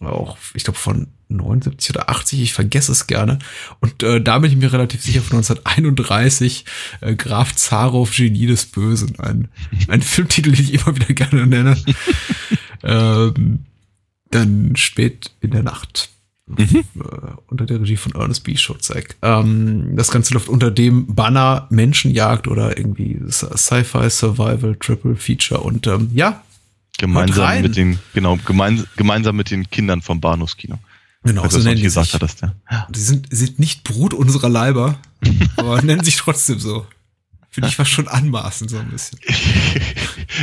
Auch, ich glaube, von 79 oder 80, ich vergesse es gerne. Und äh, da bin ich mir relativ sicher von 1931, äh, Graf Zarow, Genie des Bösen. Ein, ein [LAUGHS] Filmtitel, den ich immer wieder gerne nenne. [LAUGHS] ähm, dann spät in der Nacht. Äh, unter der Regie von Ernest B. Schotzek. Ähm, das Ganze läuft unter dem Banner Menschenjagd oder irgendwie Sci-Fi Survival Triple Feature und ähm, ja, Gemeinsam mit den, genau, gemeins, gemeinsam mit den Kindern vom Bahnhofskino. Genau, so nennen die gesagt sich. hattest, ja. Die sind, sind nicht Brut unserer Leiber, [LAUGHS] aber nennen sich trotzdem so. Finde ich fast schon anmaßend so ein bisschen. [LAUGHS]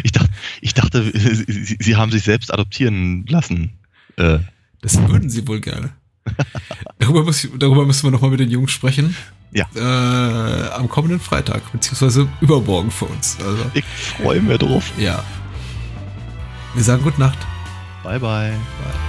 Ich dachte, ich dachte sie, sie- haben sich selbst adoptieren lassen. Äh, Das würden sie wohl gerne. darüber, muss ich, darüber müssen wir nochmal mit den Jungs sprechen. Ja. Äh, am kommenden Freitag, beziehungsweise übermorgen für uns. Also, ich freue mich drauf. ja. Wir sagen Gute Nacht. Bye, bye. Das